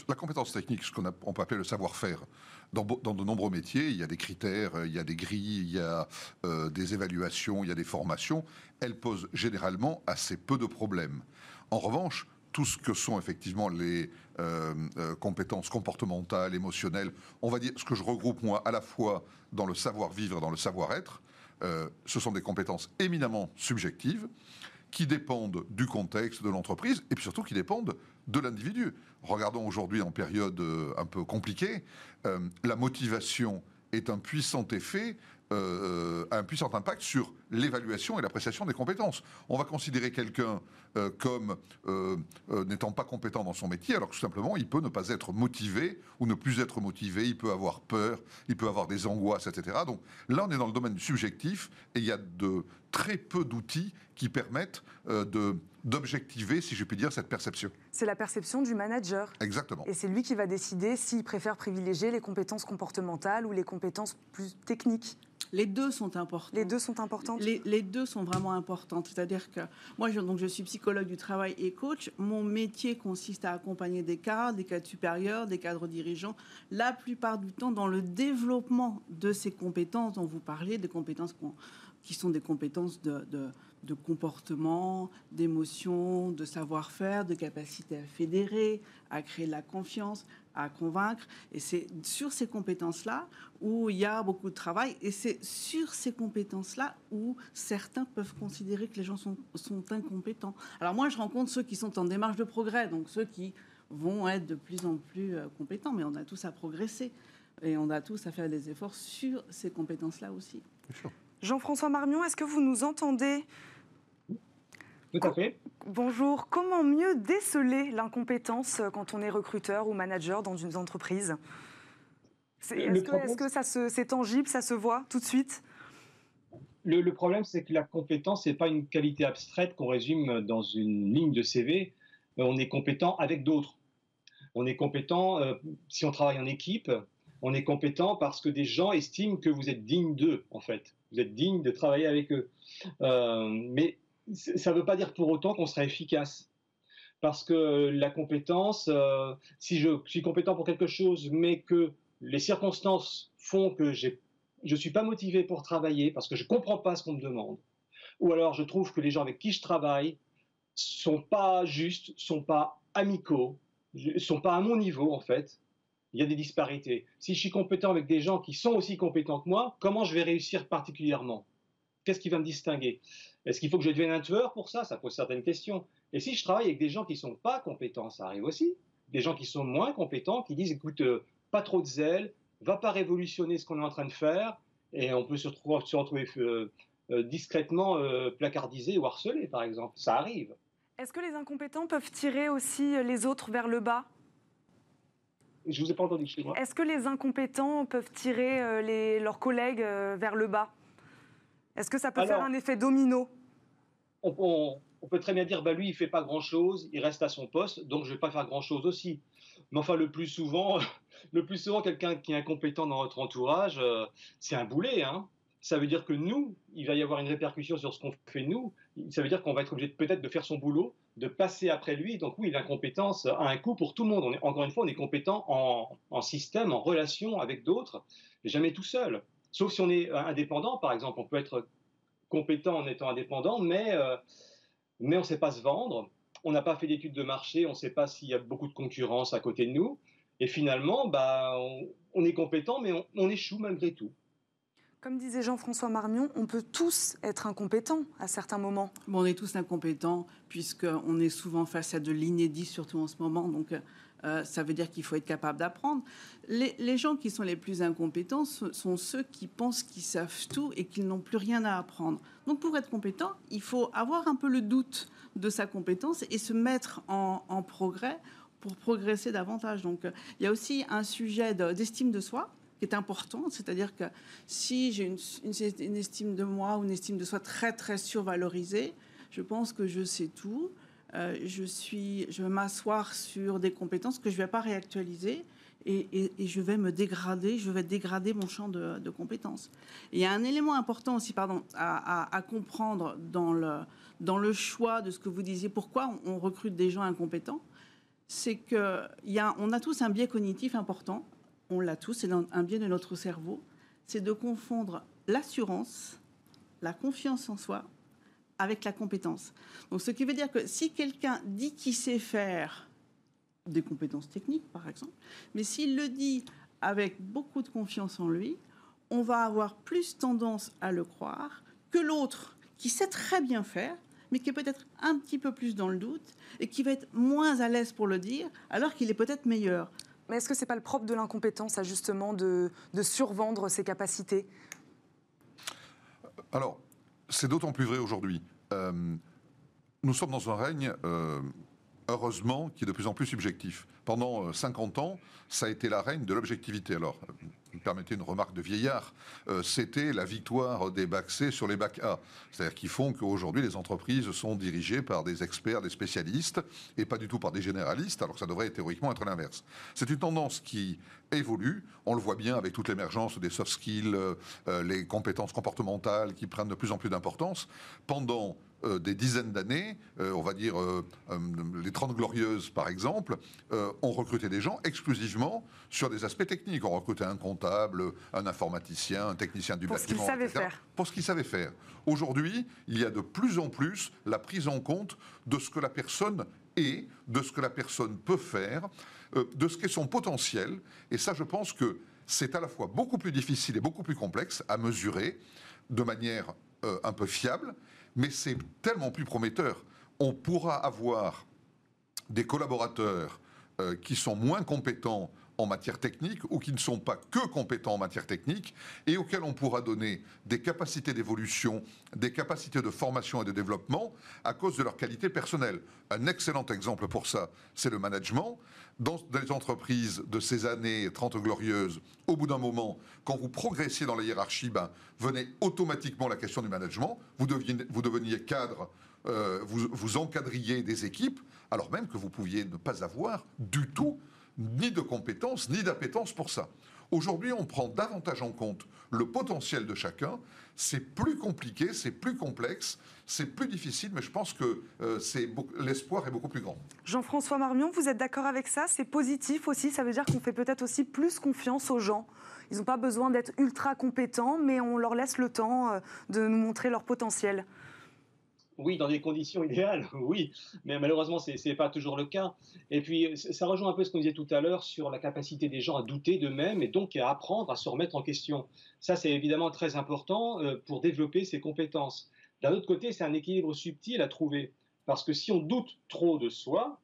La compétence technique, ce qu'on peut appeler le savoir-faire. Dans, de nombreux métiers, il y a des critères, il y a des grilles, il y a euh, des évaluations, il y a des formations. Elles posent généralement assez peu de problèmes. En revanche, tout ce que sont effectivement les euh, euh, compétences comportementales, émotionnelles, on va dire ce que je regroupe moi à la fois dans le savoir-vivre et dans le savoir-être, euh, ce sont des compétences éminemment subjectives qui dépendent du contexte de l'entreprise et puis surtout qui dépendent de l'individu. Regardons aujourd'hui en période un peu compliquée, la motivation est un puissant effet euh, un puissant impact sur l'évaluation et l'appréciation des compétences. On va considérer quelqu'un euh, comme euh, euh, n'étant pas compétent dans son métier, alors que tout simplement, il peut ne pas être motivé ou ne plus être motivé, il peut avoir peur, il peut avoir des angoisses, etc. Donc là, on est dans le domaine du subjectif et il y a de très peu d'outils qui permettent euh, de d'objectiver, si je puis dire, cette perception. C'est la perception du manager. Exactement. Et c'est lui qui va décider s'il préfère privilégier les compétences comportementales ou les compétences plus techniques. Les deux sont importants. Les deux sont importantes Les, les deux sont vraiment importantes. C'est-à-dire que moi, je, donc, je suis psychologue du travail et coach. Mon métier consiste à accompagner des cadres, des cadres supérieurs, des cadres dirigeants, la plupart du temps dans le développement de ces compétences dont vous parliez, des compétences qui sont des compétences de, de- de comportement, d'émotion, de savoir-faire, de capacité à fédérer, à créer de la confiance, à convaincre. Et c'est sur ces compétences-là où il y a beaucoup de travail. Et c'est sur ces compétences-là où certains peuvent considérer que les gens sont, incompétents. Alors moi, je rencontre ceux qui sont en démarche de progrès, donc ceux qui vont être de plus en plus euh, compétents, mais on a tous à progresser. Et on a tous à faire des efforts sur ces compétences-là aussi. Jean-François Marmion, est-ce que vous nous entendez? Tout à fait. Bonjour. Comment mieux déceler l'incompétence quand on est recruteur ou manager dans une entreprise? Est-ce que, ça c'est tangible, ça se voit tout de suite? Le, le problème, c'est que la compétence, c'est pas une qualité abstraite qu'on résume dans une ligne de CV. Euh, On est compétent avec d'autres. On est compétent euh, si on travaille en équipe. On est compétent parce que des gens estiment que vous êtes digne d'eux, en fait. Vous êtes digne de travailler avec eux. Euh, mais ça ne veut pas dire pour autant qu'on sera efficace. Parce que la compétence, euh, si je suis compétent pour quelque chose, mais que les circonstances font que je ne suis pas motivé pour travailler parce que je ne comprends pas ce qu'on me demande. Ou alors je trouve que les gens avec qui je travaille sont pas justes, sont pas amicaux, sont pas à mon niveau en fait. Il y a des disparités. Si je suis compétent avec des gens qui sont aussi compétents que moi, comment je vais réussir particulièrement? Qu'est-ce qui va me distinguer? Est-ce qu'il faut que je devienne un tueur pour ça? Ça pose certaines questions. Et si je travaille avec des gens qui sont pas compétents, ça arrive aussi. Des gens qui sont moins compétents, qui disent écoute, euh, pas trop de zèle, va pas révolutionner ce qu'on est en train de faire, et on peut se retrouver, euh, euh, discrètement placardisé ou harcelé, par exemple. Ça arrive. Est-ce que les incompétents peuvent tirer aussi les autres vers le bas? Je vous ai pas entendu. Est-ce que les incompétents peuvent tirer euh, les- leurs collègues euh, vers le bas? Est-ce que ça peut faire un effet domino? On, on- on peut très bien dire, bah lui, il fait pas grand-chose, il reste à son poste, donc je vais pas faire grand-chose aussi. Mais enfin, le plus souvent, le plus souvent, quelqu'un qui est incompétent dans notre entourage, euh, c'est un boulet. Hein. Ça veut dire que nous, il va y avoir une répercussion sur ce qu'on fait nous. Ça veut dire qu'on va être obligé peut-être de faire son boulot, de passer après lui. Donc oui, l'incompétence a un coût pour tout le monde. Encore une fois, on est compétent en, système, en relation avec d'autres, mais jamais tout seul. Sauf si on est euh, indépendant, par exemple. On peut être compétent en étant indépendant, mais, euh, mais on ne sait pas se vendre. On n'a pas fait d'études de marché, on ne sait pas s'il y a beaucoup de concurrence à côté de nous. Et finalement, bah, on, est compétent, mais on échoue malgré tout. Comme disait Jean-François Marmion, on peut tous être incompétents à certains moments. On est tous incompétents puisqu'on est souvent face à de l'inédit, surtout en ce moment. Donc, euh, ça veut dire qu'il faut être capable d'apprendre. Les, gens qui sont les plus incompétents sont ceux qui pensent qu'ils savent tout et qu'ils n'ont plus rien à apprendre. Donc, pour être compétent, il faut avoir un peu le doute de sa compétence et se mettre en, progrès pour progresser davantage. Donc, euh, il y a aussi un sujet de- d'estime de soi qui est important, c'est-à-dire que si j'ai une, estime de moi ou une estime de soi très très survalorisée, je pense que je sais tout. Euh, je suis, je vais m'asseoir sur des compétences que je ne vais pas réactualiser et, je vais me dégrader, je vais dégrader mon champ de, compétences. Il y a un élément important aussi, pardon, à, comprendre dans le, choix de ce que vous disiez. Pourquoi on, recrute des gens incompétents C'est y a, a tous un biais cognitif important. On l'a tous, c'est un biais de notre cerveau. C'est de confondre l'assurance, la confiance en soi avec la compétence. Donc, ce qui veut dire que si quelqu'un dit qu'il sait faire des compétences techniques, par exemple, mais s'il le dit avec beaucoup de confiance en lui, on va avoir plus tendance à le croire que l'autre qui sait très bien faire, mais qui est peut-être un petit peu plus dans le doute et qui va être moins à l'aise pour le dire, alors qu'il est peut-être meilleur. Mais est-ce que ce n'est pas le propre de l'incompétence, justement, de, survendre ses capacités? Alors, c'est d'autant plus vrai aujourd'hui. Euh, nous sommes dans un règne, euh, heureusement, qui est de plus en plus subjectif. Pendant 50 euh, ans, ça a été la règne de l'objectivité. Alors, me permettez une remarque de vieillard, euh, c'était la victoire des bacs C sur les bacs A. C'est-à-dire qu'ils font qu'aujourd'hui, les entreprises sont dirigées par des experts, des spécialistes, et pas du tout par des généralistes, alors que ça devrait théoriquement être l'inverse. C'est une tendance qui évolue. On le voit bien avec toute l'émergence des soft skills, euh, les compétences comportementales qui prennent de plus en plus d'importance. Pendant des dizaines d'années, on va dire les 30 glorieuses par exemple, ont recruté des gens exclusivement sur des aspects techniques. On recrutait un comptable, un informaticien, un technicien du bâtiment. Pour ce qu'il savait faire. Pour ce qu'il savait faire. Aujourd'hui, il y a de plus en plus la prise en compte de ce que la personne est, de ce que la personne peut faire, euh, de ce qu'est son potentiel. Et ça, je pense que c'est à la fois beaucoup plus difficile et beaucoup plus complexe à mesurer de manière euh, un peu fiable, mais c'est tellement plus prometteur. On pourra avoir des collaborateurs euh, qui sont moins compétents en matière technique ou qui ne sont pas que compétents en matière technique et auxquels on pourra donner des capacités d'évolution, des capacités de formation et de développement à cause de leur qualité personnelle. Un excellent exemple pour ça, c'est le management. Dans les entreprises de ces années 30 glorieuses, au bout d'un moment, quand vous progressiez dans la hiérarchie, ben, venait automatiquement la question du management. Vous deveniez, cadre, euh, vous, vous encadriez des équipes, alors même que vous pouviez ne pas avoir du tout ni de compétences, ni d'appétence pour ça. Aujourd'hui, on prend davantage en compte le potentiel de chacun. C'est plus compliqué, c'est plus complexe, c'est plus difficile, mais je pense que euh, l'espoir est beaucoup plus grand. Jean-François Marmion, vous êtes d'accord avec ça? C'est positif aussi? Ça veut dire qu'on fait peut-être aussi plus confiance aux gens Ils n'ont pas besoin d'être ultra compétents, mais on leur laisse le temps euh, de nous montrer leur potentiel. Oui, dans des conditions idéales, oui, mais malheureusement, ce n'est pas toujours le cas. Et puis, ça rejoint un peu ce qu'on disait tout à l'heure sur la capacité des gens à douter d'eux-mêmes et donc à apprendre à se remettre en question. Ça, c'est évidemment très important euh, pour développer ses compétences. D'un autre côté, c'est un équilibre subtil à trouver, parce que si on doute trop de soi,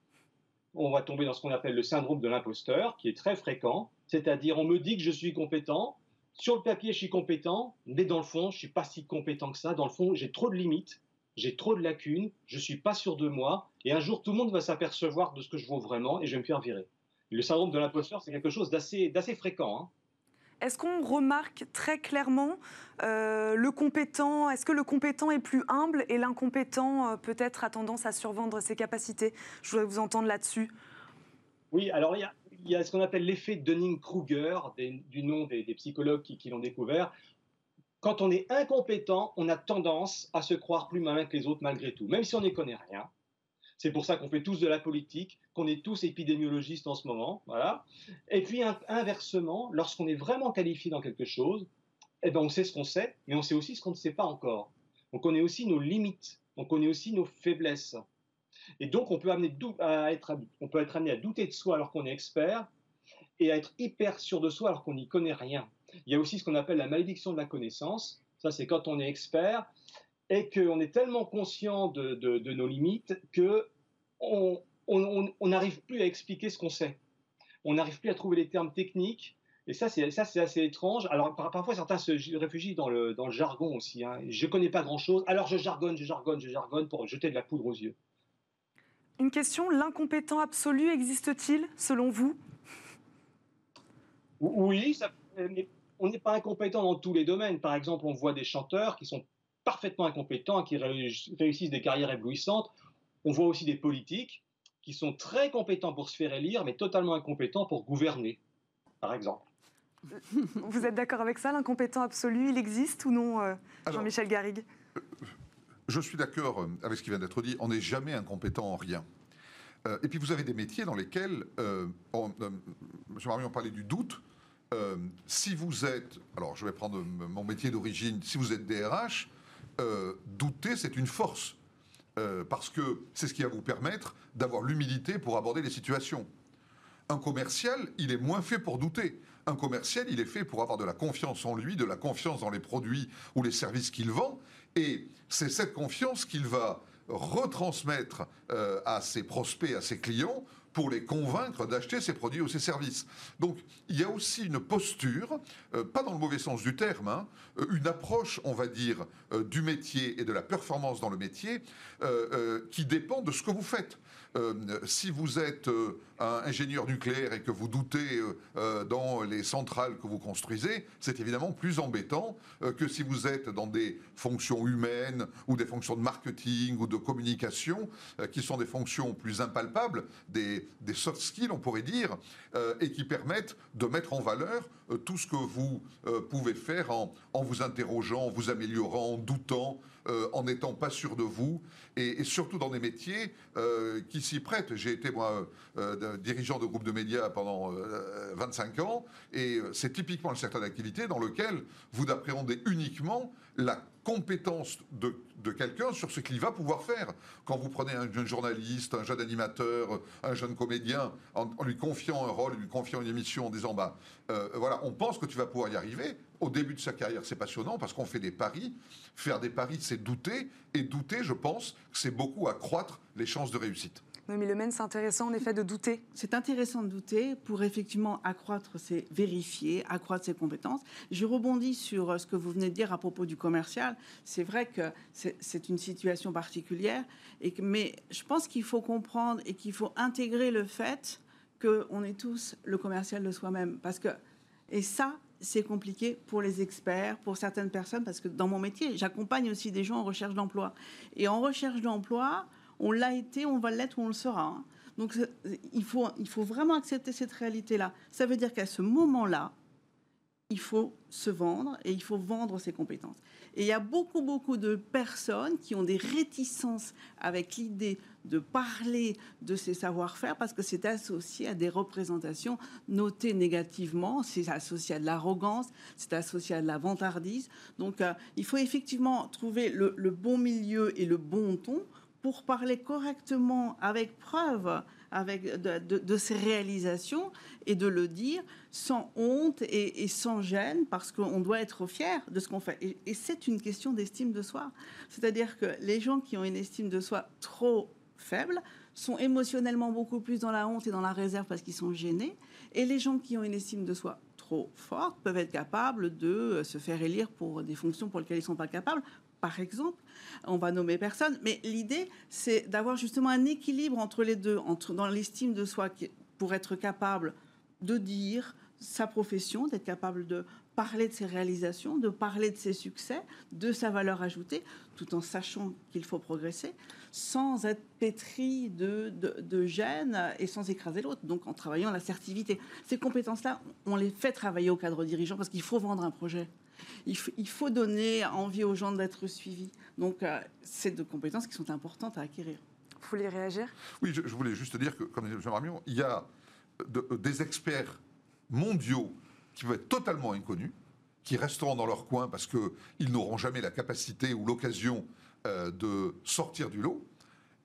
on va tomber dans ce qu'on appelle le syndrome de l'imposteur, qui est très fréquent, c'est-à-dire on me dit que je suis compétent, sur le papier je suis compétent, mais dans le fond je suis pas si compétent que ça, dans le fond j'ai trop de limites, j'ai trop de lacunes, je suis pas sûr de moi, et un jour tout le monde va s'apercevoir de ce que je vaux vraiment et je vais me faire virer. Le syndrome de l'imposteur, c'est quelque chose d'assez fréquent. Hein. Est-ce qu'on remarque très clairement euh, le compétent Est-ce que le compétent est plus humble et l'incompétent euh, peut-être a tendance à survendre ses capacités? Je voudrais vous entendre là-dessus. Oui, alors il y a, ce qu'on appelle l'effet Dunning-Kruger, du nom des, psychologues qui l'ont découvert quand on est incompétent, on a tendance à se croire plus malin que les autres malgré tout, même si on n'y connaît rien. C'est pour ça qu'on fait tous de la politique, qu'on est tous épidémiologistes en ce moment, voilà. Et puis inversement, lorsqu'on est vraiment qualifié dans quelque chose, eh ben on sait ce qu'on sait, mais on sait aussi ce qu'on ne sait pas encore. On connaît aussi nos limites, on connaît aussi nos faiblesses. Et donc on peut, amener à être, on peut être amené à douter de soi alors qu'on est expert et à être hyper sûr de soi alors qu'on n'y connaît rien. Il y a aussi ce qu'on appelle la malédiction de la connaissance. Ça, c'est quand on est expert et qu'on est tellement conscient de, nos limites que on n'arrive plus à expliquer ce qu'on sait. On n'arrive plus à trouver les termes techniques. Et ça, c'est ça, c'est assez étrange. Alors parfois, certains se réfugient dans le, dans le jargon aussi. Hein. Je connais pas grand-chose, alors je jargonne, je jargonne, je jargonne pour jeter de la poudre aux yeux. Une question l'incompétent absolu existe-t-il selon vous? Oui, ça, on n'est pas incompétent dans tous les domaines. Par exemple, on voit des chanteurs qui sont parfaitement incompétents, qui réussissent des carrières éblouissantes. On voit aussi des politiques qui sont très compétents pour se faire élire, mais totalement incompétents pour gouverner, par exemple. Vous êtes d'accord avec ça L'incompétent absolu, il existe ou non, euh, Jean-Michel Garrigue? Euh, Je suis d'accord euh, avec ce qui vient d'être dit. On n'est jamais incompétent en rien. et puis vous avez des métiers dans lesquels, on, M. Marion parlait du doute, euh, si vous êtes, alors je vais prendre mon métier d'origine, si vous êtes DRH, euh, douter, c'est une force. Euh, parce que c'est ce qui va vous permettre d'avoir l'humilité pour aborder les situations. Un commercial, il est moins fait pour douter. Un commercial, il est fait pour avoir de la confiance en lui, de la confiance dans les produits ou les services qu'il vend. Et c'est cette confiance qu'il va retransmettre à ses prospects, à ses clients, pour les convaincre d'acheter ces produits ou ces services. Donc il y a aussi une posture, euh, pas dans le mauvais sens du terme, hein, euh, une approche, on va dire, du métier et de la performance dans le métier qui dépend de ce que vous faites. Euh, si vous êtes euh, un ingénieur nucléaire et que vous doutez euh, dans les centrales que vous construisez, c'est évidemment plus embêtant que si vous êtes dans des fonctions humaines ou des fonctions de marketing ou de communication, qui sont des fonctions plus impalpables, des, soft skills, on pourrait dire, et qui permettent de mettre en valeur tout ce que vous pouvez faire en, en vous interrogeant, en vous améliorant, en doutant, euh, en n'étant pas sûr de vous, et, surtout dans des métiers euh, qui s'y prêtent. J'ai été, moi, euh, dirigeant de groupe de médias pendant 25 ans, et c'est typiquement le secteur d'activité dans lequel vous appréhendez uniquement la compétence de, quelqu'un sur ce qu'il va pouvoir faire. Quand vous prenez un jeune journaliste, un jeune animateur, un jeune comédien, en, lui confiant un rôle, lui confiant une émission, en disant bah voilà, on pense que tu vas pouvoir y arriver. Au début de sa carrière, c'est passionnant parce qu'on fait des paris. Faire des paris, c'est douter, et douter, je pense, c'est beaucoup accroître les chances de réussite. Noémie Lemaine, c'est intéressant en effet de douter. C'est intéressant de douter pour effectivement accroître ses vérifier, accroître ses compétences. Je rebondis sur euh, ce que vous venez de dire à propos du commercial. C'est vrai que c'est une situation particulière, et mais je pense qu'il faut comprendre et qu'il faut intégrer le fait qu'on est tous le commercial de soi-même. Parce que, et ça, c'est compliqué pour les experts, pour certaines personnes, parce que dans mon métier, j'accompagne aussi des gens en recherche d'emploi. Et en recherche d'emploi, on l'a été, on va l'être on le sera. Hein. Donc il faut, il faut vraiment accepter cette réalité-là. Ça veut dire qu'à ce moment-là, il faut se vendre et il faut vendre ses compétences. Et il y a beaucoup, beaucoup de personnes qui ont des réticences avec l'idée de parler de ces savoir-faire parce que c'est associé à des représentations notées négativement, c'est associé à de l'arrogance, c'est associé à de la vantardise. Donc euh, il faut effectivement trouver le, bon milieu et le bon ton pour parler correctement, avec preuve, avec de, ses réalisations et de le dire sans honte et, sans gêne parce qu'on doit être fier de ce qu'on fait. Et, c'est une question d'estime de soi. C'est-à-dire que les gens qui ont une estime de soi trop faibles sont émotionnellement beaucoup plus dans la honte et dans la réserve parce qu'ils sont gênés. Et les gens qui ont une estime de soi trop forte peuvent être capables de euh, se faire élire pour des fonctions pour lesquelles ils ne sont pas capables. Par exemple, on va nommer personne, mais l'idée, c'est d'avoir justement un équilibre entre les deux, dans l'estime de soi pour être capable de dire sa profession, d'être capable de parler de ses réalisations, de parler de ses succès, de sa valeur ajoutée, tout en sachant qu'il faut progresser, sans être pétri de, de, gêne et sans écraser l'autre, donc en travaillant l'assertivité. Ces compétences-là, on les fait travailler au cadre dirigeant parce qu'il faut vendre un projet. Il, faut donner envie aux gens d'être suivis. Donc, euh, c'est de compétences qui sont importantes à acquérir. Vous voulez réagir? Oui, je, voulais juste dire que, comme disait M. il y a des experts mondiaux qui vont être totalement inconnus, qui resteront dans leur coin parce qu'ils n'auront jamais la capacité ou l'occasion euh, de sortir du lot.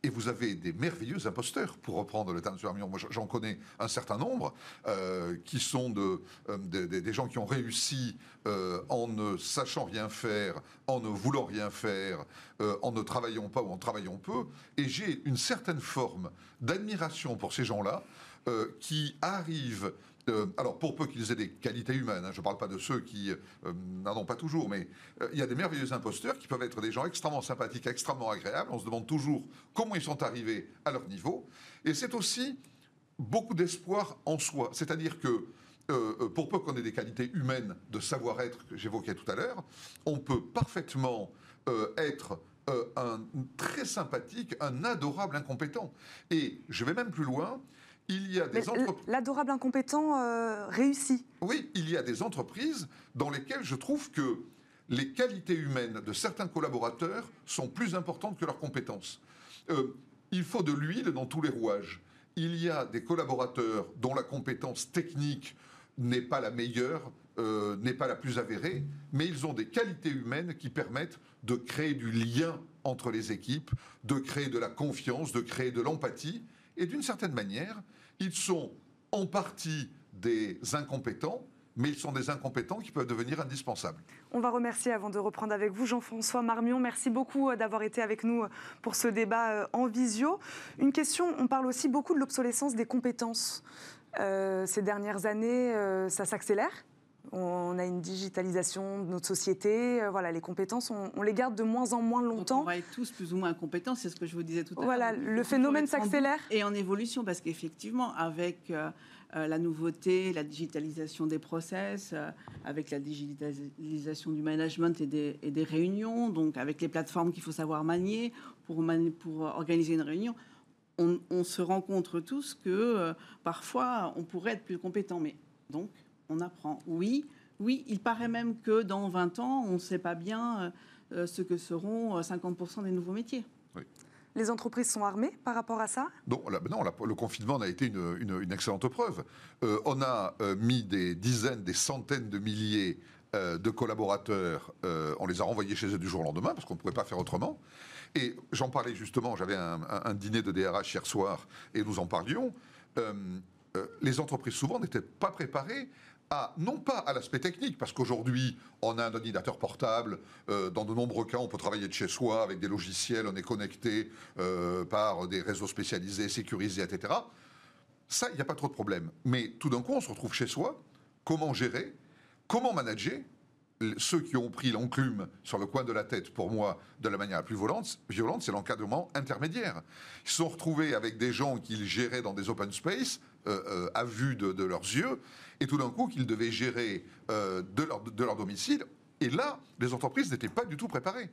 Et vous avez des merveilleux imposteurs, pour reprendre le terme de Moi, j'en connais un certain nombre, euh, qui sont euh, des gens qui ont réussi en ne sachant rien faire, en ne voulant rien faire, en ne travaillant pas ou en travaillant peu. Et j'ai une certaine forme d'admiration pour ces gens-là qui arrivent euh, alors pour peu qu'ils aient des qualités humaines, hein, je ne parle pas de ceux qui euh, n'en ont pas toujours, mais euh, il y a des merveilleux imposteurs qui peuvent être des gens extrêmement sympathiques, extrêmement agréables. On se demande toujours comment ils sont arrivés à leur niveau. Et c'est aussi beaucoup d'espoir en soi. C'est-à-dire que pour peu qu'on ait des qualités humaines de savoir-être que j'évoquais tout à l'heure, on peut parfaitement être un très sympathique, un adorable incompétent. Et je vais même plus loin, il y a des entreprises. L'adorable incompétent euh, réussit. Oui, il y a des entreprises dans lesquelles je trouve que les qualités humaines de certains collaborateurs sont plus importantes que leurs compétences. Euh, il faut de l'huile dans tous les rouages. Il y a des collaborateurs dont la compétence technique n'est pas la meilleure, euh, n'est pas la plus avérée, mais ils ont des qualités humaines qui permettent de créer du lien entre les équipes, de créer de la confiance, de créer de l'empathie. Et d'une certaine manière, ils sont en partie des incompétents, mais ils sont des incompétents qui peuvent devenir indispensables. On va remercier avant de reprendre avec vous Jean-François Marmion. Merci beaucoup euh, d'avoir été avec nous euh, pour ce débat en visio. Une question, on parle aussi beaucoup de l'obsolescence des compétences. ces dernières années, ça s'accélère on a une digitalisation de notre société. Euh, voilà, les compétences, on, les garde de moins en moins longtemps. on va être tous plus ou moins compétents, c'est ce que je vous disais tout à l'heure. Voilà, le phénomène s'accélère. Et en évolution, parce qu'effectivement, avec euh, euh, la nouveauté, la digitalisation des process, avec la digitalisation du management et des, réunions, donc avec les plateformes qu'il faut savoir manier pour, pour organiser une réunion, on, on, se rencontre tous que parfois on pourrait être plus compétent. Mais donc, on apprend. Oui, oui, il paraît même que dans 20 ans, on ne sait pas bien euh, ce que seront 50% euh, des nouveaux métiers. Les entreprises sont armées par rapport à ça? Non, non le confinement a été une, excellente preuve. Euh, on a mis des dizaines, des centaines de milliers de collaborateurs, on les a renvoyés chez eux du jour au lendemain parce qu'on ne pouvait pas faire autrement. Et j'en parlais justement, j'avais un, un, dîner de DRH hier soir et nous en parlions. les entreprises souvent n'étaient pas préparées non pas à l'aspect technique, parce qu'aujourd'hui, on a un ordinateur portable, euh, dans de nombreux cas, on peut travailler de chez soi avec des logiciels, on est connecté euh, par des réseaux spécialisés, sécurisés, etc. Ça, il n'y a pas trop de problème. Mais tout d'un coup, on se retrouve chez soi. Comment gérer? Comment manager? Ceux qui ont pris l'enclume sur le coin de la tête, pour moi, de la manière la plus violente, violente c'est l'encadrement intermédiaire. Ils se sont retrouvés avec des gens qu'ils géraient dans des open space, euh, à vue de, leurs yeux, et tout d'un coup qu'ils devaient gérer euh, de, leur, de leur domicile et là, les entreprises n'étaient pas du tout préparées.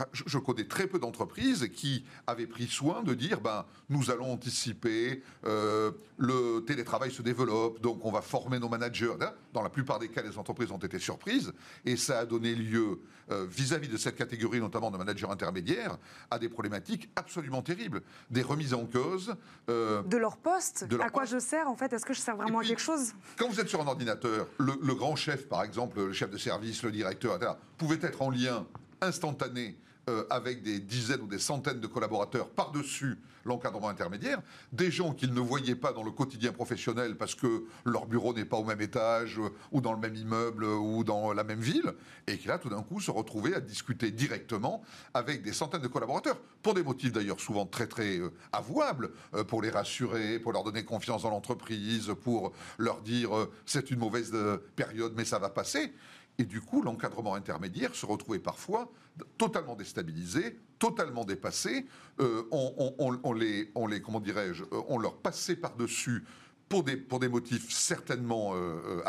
Euh, je, connais très peu d'entreprises qui avaient pris soin de dire ben, nous allons anticiper, euh, le télétravail se développe, donc on va former nos managers. Dans la plupart des cas, les entreprises ont été surprises et ça a donné lieu, euh, vis-à-vis de cette catégorie, notamment de managers intermédiaires, à des problématiques absolument terribles. Des remises en cause. de leur poste À quoi je sers en fait? Est-ce que je sers vraiment à quelque chose? Quand vous êtes sur un ordinateur, le, le grand chef, par exemple, le chef de service, le directeur, etc., pouvait être en lien instantané euh, avec des dizaines ou des centaines de collaborateurs par-dessus l'encadrement intermédiaire, des gens qu'ils ne voyaient pas dans le quotidien professionnel parce que leur bureau n'est pas au même étage euh, ou dans le même immeuble ou dans la même ville, et qui là tout d'un coup se retrouvaient à discuter directement avec des centaines de collaborateurs, pour des motifs d'ailleurs souvent très très euh, avouables, pour les rassurer, pour leur donner confiance dans l'entreprise, pour leur dire c'est une mauvaise période mais ça va passer. Et du coup, l'encadrement intermédiaire se retrouvait parfois totalement déstabilisé, totalement dépassé. Euh, on, les, on les, comment dirais-je, euh, on leur passait par-dessus pour des, pour des motifs certainement euh,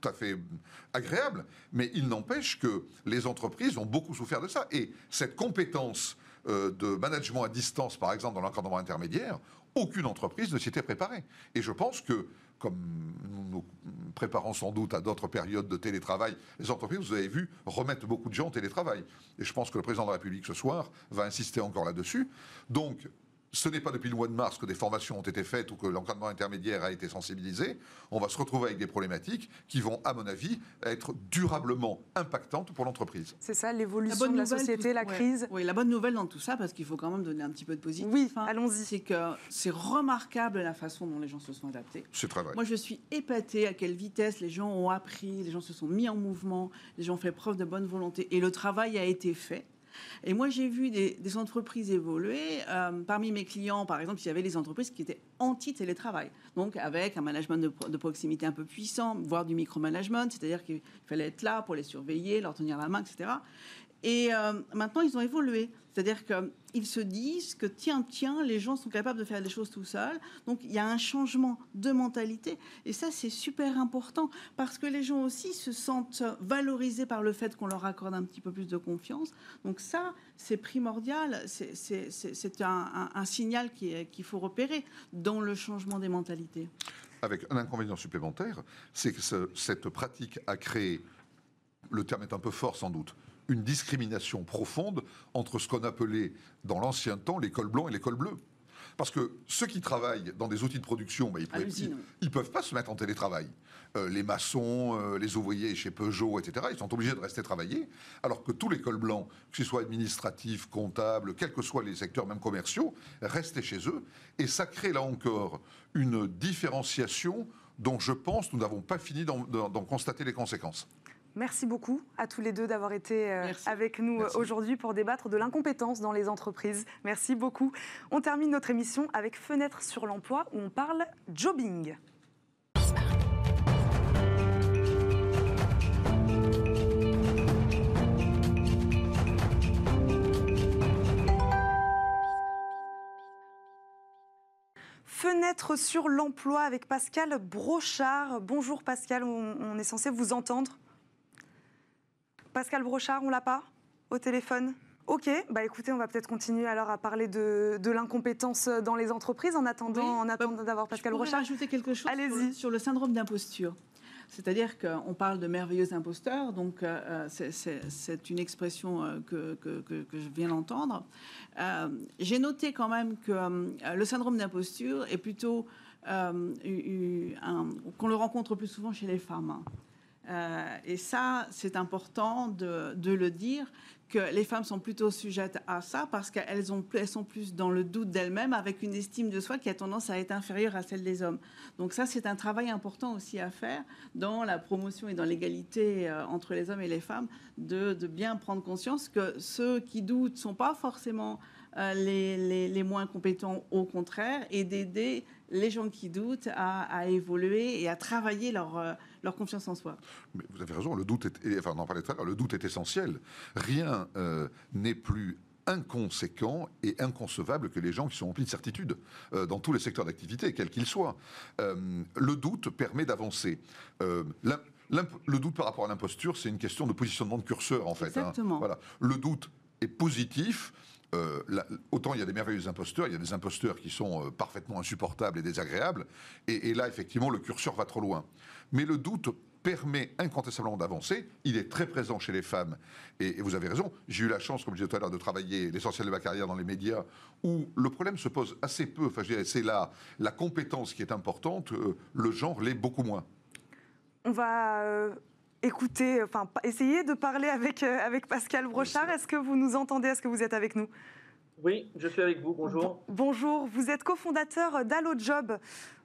tout à fait agréables, mais il n'empêche que les entreprises ont beaucoup souffert de ça. Et cette compétence de management à distance, par exemple, dans l'encadrement intermédiaire, aucune entreprise ne s'y était préparée. Et je pense que comme nous nous préparons sans doute à d'autres périodes de télétravail, les entreprises, vous avez vu, remettent beaucoup de gens au télétravail. Et je pense que le président de la République ce soir va insister encore là-dessus. Donc, ce n'est pas depuis le mois de mars que des formations ont été faites ou que l'encadrement intermédiaire a été sensibilisé. On va se retrouver avec des problématiques qui vont, à mon avis, être durablement impactantes pour l'entreprise. C'est ça, l'évolution de la société, la crise. Oui, la bonne nouvelle dans tout ça, parce qu'il faut quand même donner un petit peu de positif. Oui, hein, allons-y. C'est que c'est remarquable la façon dont les gens se sont adaptés. C'est très vrai. Moi, je suis épatée à quelle vitesse les gens ont appris, les gens se sont mis en mouvement, les gens ont fait preuve de bonne volonté et le travail a été fait. Et moi, j'ai vu des, entreprises évoluer. Euh, parmi mes clients, par exemple, il y avait des entreprises qui étaient anti-télétravail. Donc, avec un management de, proximité un peu puissant, voire du micromanagement, c'est-à-dire qu'il fallait être là pour les surveiller, leur tenir la main, etc. Et euh, maintenant, ils ont évolué. C'est-à-dire qu'ils se disent que, tiens, tiens, les gens sont capables de faire des choses tout seuls. Donc, il y a un changement de mentalité. Et ça, c'est super important parce que les gens aussi se sentent valorisés par le fait qu'on leur accorde un petit peu plus de confiance. Donc, ça, c'est primordial. C'est un, signal qu'il faut repérer dans le changement des mentalités. Avec un inconvénient supplémentaire, c'est que cette pratique a créé, le terme est un peu fort sans doute, une discrimination profonde entre ce qu'on appelait dans l'ancien temps l'école blanc et l'école bleue. Parce que ceux qui travaillent dans des outils de production, bah, ils ne peuvent pas se mettre en télétravail. Euh, les maçons, euh, les ouvriers chez Peugeot, etc., ils sont obligés de rester travailler, alors que tous les cols blancs, que ce soit administratifs, comptables, quels que soient les secteurs, même commerciaux, restaient chez eux. Et ça crée là encore une différenciation dont je pense nous n'avons pas fini d'en constater les conséquences. Merci beaucoup à tous les deux d'avoir été euh, avec nous aujourd'hui pour débattre de l'incompétence dans les entreprises. Merci beaucoup. On termine notre émission avec Fenêtre sur l'emploi où on parle jobbing. Fenêtre sur l'emploi avec Pascal Brochard. Bonjour Pascal, on, est censé vous entendre. Pascal Brochard, on l'a pas au téléphone? Ok, bah écoutez, on va peut-être continuer alors à parler de, l'incompétence dans les entreprises en attendant, en attendant bah, d'avoir Pascal Brochard. Je ajouter quelque chose sur, sur, le syndrome d'imposture. C'est-à-dire qu'on parle de merveilleux imposteurs, donc euh, euh, c'est une expression euh, que, je viens d'entendre. J'ai noté quand même que le syndrome d'imposture est plutôt qu'on le rencontre plus souvent chez les femmes. Et ça, c'est important de, le dire que les femmes sont plutôt sujettes à ça parce qu'elles sont plus dans le doute d'elles-mêmes avec une estime de soi qui a tendance à être inférieure à celle des hommes. Donc ça, c'est un travail important aussi à faire dans la promotion et dans l'égalité euh, entre les hommes et les femmes, de, bien prendre conscience que ceux qui doutent ne sont pas forcément euh, les, moins compétents, au contraire, et d'aider les gens qui doutent à, évoluer et à travailler leur... Leur confiance en soi. Mais vous avez raison, le doute est, enfin, on en parlait tout à l'heure, le doute est essentiel. Rien euh, n'est plus inconséquent et inconcevable que les gens qui sont remplis de certitude euh, dans tous les secteurs d'activité, quels qu'ils soient. Euh, le doute permet d'avancer. le doute par rapport à l'imposture, c'est une question de positionnement de curseur, en fait. Hein. Exactement. Voilà. Le doute est positif. autant il y a des merveilleux imposteurs, il y a des imposteurs qui sont parfaitement insupportables et désagréables, et, et, là, effectivement, le curseur va trop loin. Mais le doute permet incontestablement d'avancer. Il est très présent chez les femmes. Et, vous avez raison, j'ai eu la chance, comme je disais tout à l'heure, de travailler l'essentiel de ma carrière dans les médias, où le problème se pose assez peu. Enfin, c'est la, la compétence qui est importante, euh, le genre l'est beaucoup moins. On va euh, écouter, enfin, essayer de parler avec, euh, avec Pascal Brochard. Est-ce que vous nous entendez? Est-ce que vous êtes avec nous? Oui, je suis avec vous. Bonjour. Bonjour. Vous êtes cofondateur d'AlloJob.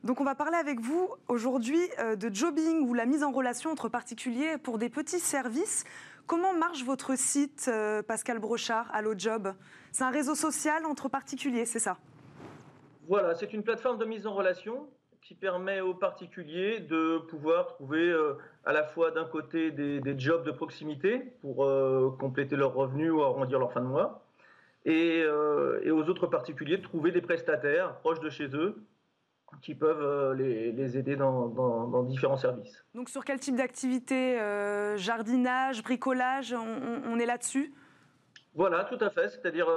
Donc, on va parler avec vous aujourd'hui euh, de jobbing ou la mise en relation entre particuliers pour des petits services. Comment marche votre site, euh, Pascal Brochard, AlloJob C'est un réseau social entre particuliers, c'est ça? Voilà, c'est une plateforme de mise en relation qui permet aux particuliers de pouvoir trouver euh, à la fois d'un côté des, jobs de proximité pour compléter leurs revenus ou arrondir leur fin de mois et, aux autres particuliers de trouver des prestataires proches de chez eux qui peuvent euh, les, aider dans, différents services. Donc sur quel type d'activité euh, Jardinage, bricolage, on, est là-dessus? Voilà, tout à fait. C'est-à-dire,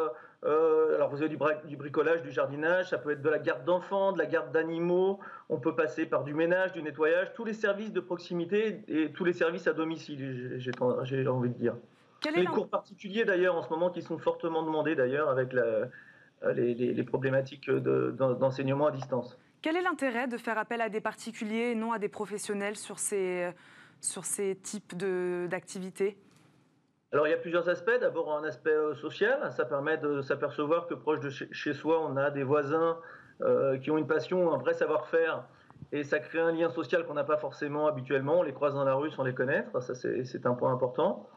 alors vous avez du, du, bricolage, du jardinage, ça peut être de la garde d'enfants, de la garde d'animaux, on peut passer par du ménage, du nettoyage, tous les services de proximité et tous les services à domicile, j'ai envie de dire les cours particuliers d'ailleurs en ce moment qui sont fortement demandés d'ailleurs avec euh, les, problématiques d'enseignement à distance. Quel est l'intérêt de faire appel à des particuliers et non à des professionnels sur ces, sur ces types d'activités? Alors il y a plusieurs aspects. D'abord un aspect euh, social, ça permet de s'apercevoir que proche de chez soi, on a des voisins euh, qui ont une passion, un vrai savoir-faire, et ça crée un lien social qu'on n'a pas forcément habituellement. On les croise dans la rue sans les connaître, ça c'est un point important.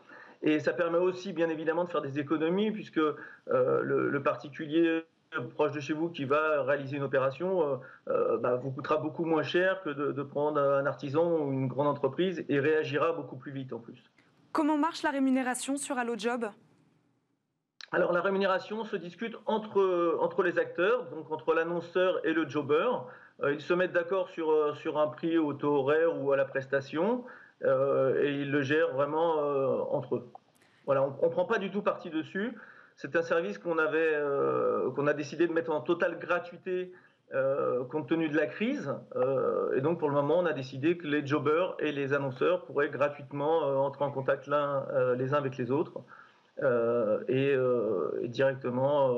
Et ça permet aussi, bien évidemment, de faire des économies, puisque euh, le, particulier proche de chez vous qui va réaliser une opération euh, euh, bah, vous coûtera beaucoup moins cher que de, prendre un artisan ou une grande entreprise et réagira beaucoup plus vite en plus. Comment marche la rémunération sur AlloJob alors la rémunération se discute entre, entre les acteurs, donc entre l'annonceur et le jobber. ils se mettent d'accord sur, sur un prix au taux horaire ou à la prestation. Euh, et ils le gèrent vraiment euh, entre eux. Voilà, on ne prend pas du tout parti dessus. C'est un service qu'on avait, euh, qu'on a décidé de mettre en totale gratuité compte tenu de la crise. et donc, pour le moment, on a décidé que les jobbers et les annonceurs pourraient gratuitement entrer en contact les uns avec les autres et, directement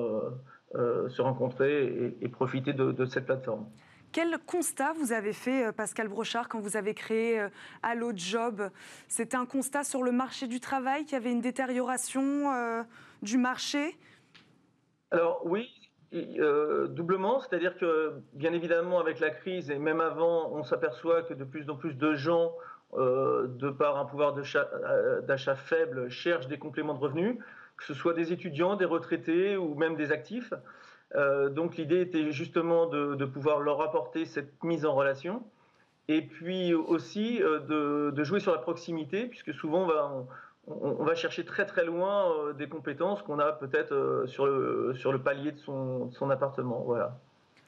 se rencontrer et, profiter de, cette plateforme. Quel constat vous avez fait, Pascal Brochard, quand vous avez créé Allo Job? C'était un constat sur le marché du travail, qu'il y avait une détérioration du marché? Alors oui, doublement, c'est-à-dire que bien évidemment avec la crise et même avant, on s'aperçoit que de plus en plus de gens euh, de par un pouvoir euh, d'achat faible, cherchent des compléments de revenus, que ce soit des étudiants, des retraités ou même des actifs. Euh, donc l'idée était justement de, pouvoir leur apporter cette mise en relation. Et puis aussi de, jouer sur la proximité, puisque souvent on va, chercher très très loin des compétences qu'on a peut-être sur, le, sur le palier de son, de son appartement. Voilà.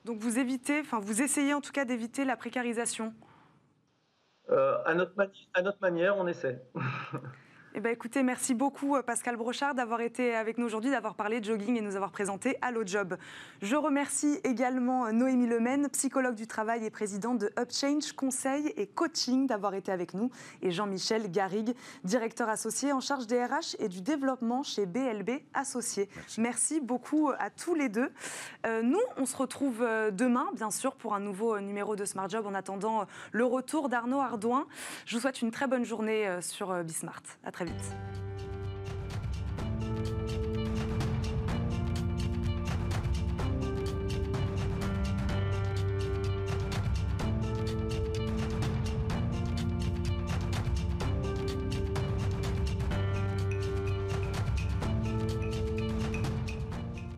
Donc vous évitez, enfin vous essayez en tout cas d'éviter la précarisation? Euh, à, notre à notre manière, on essaie. Eh ben, écoutez, merci beaucoup euh, Pascal Brochard d'avoir été avec nous aujourd'hui, d'avoir parlé de jogging et nous avoir présenté Allo Job. Je remercie également euh, Noémie Lemaine, psychologue du travail et présidente de Upchange Conseil et Coaching, d'avoir été avec nous, et Jean-Michel Garrigue, directeur associé en charge des RH et du développement chez BLB Associés. Merci, beaucoup à tous les deux. Euh, nous, on se retrouve demain, bien sûr, pour un nouveau numéro de Smart Job en attendant le retour d'Arnaud Ardouin. Je vous souhaite une très bonne journée sur Bismart. À très vite. Words.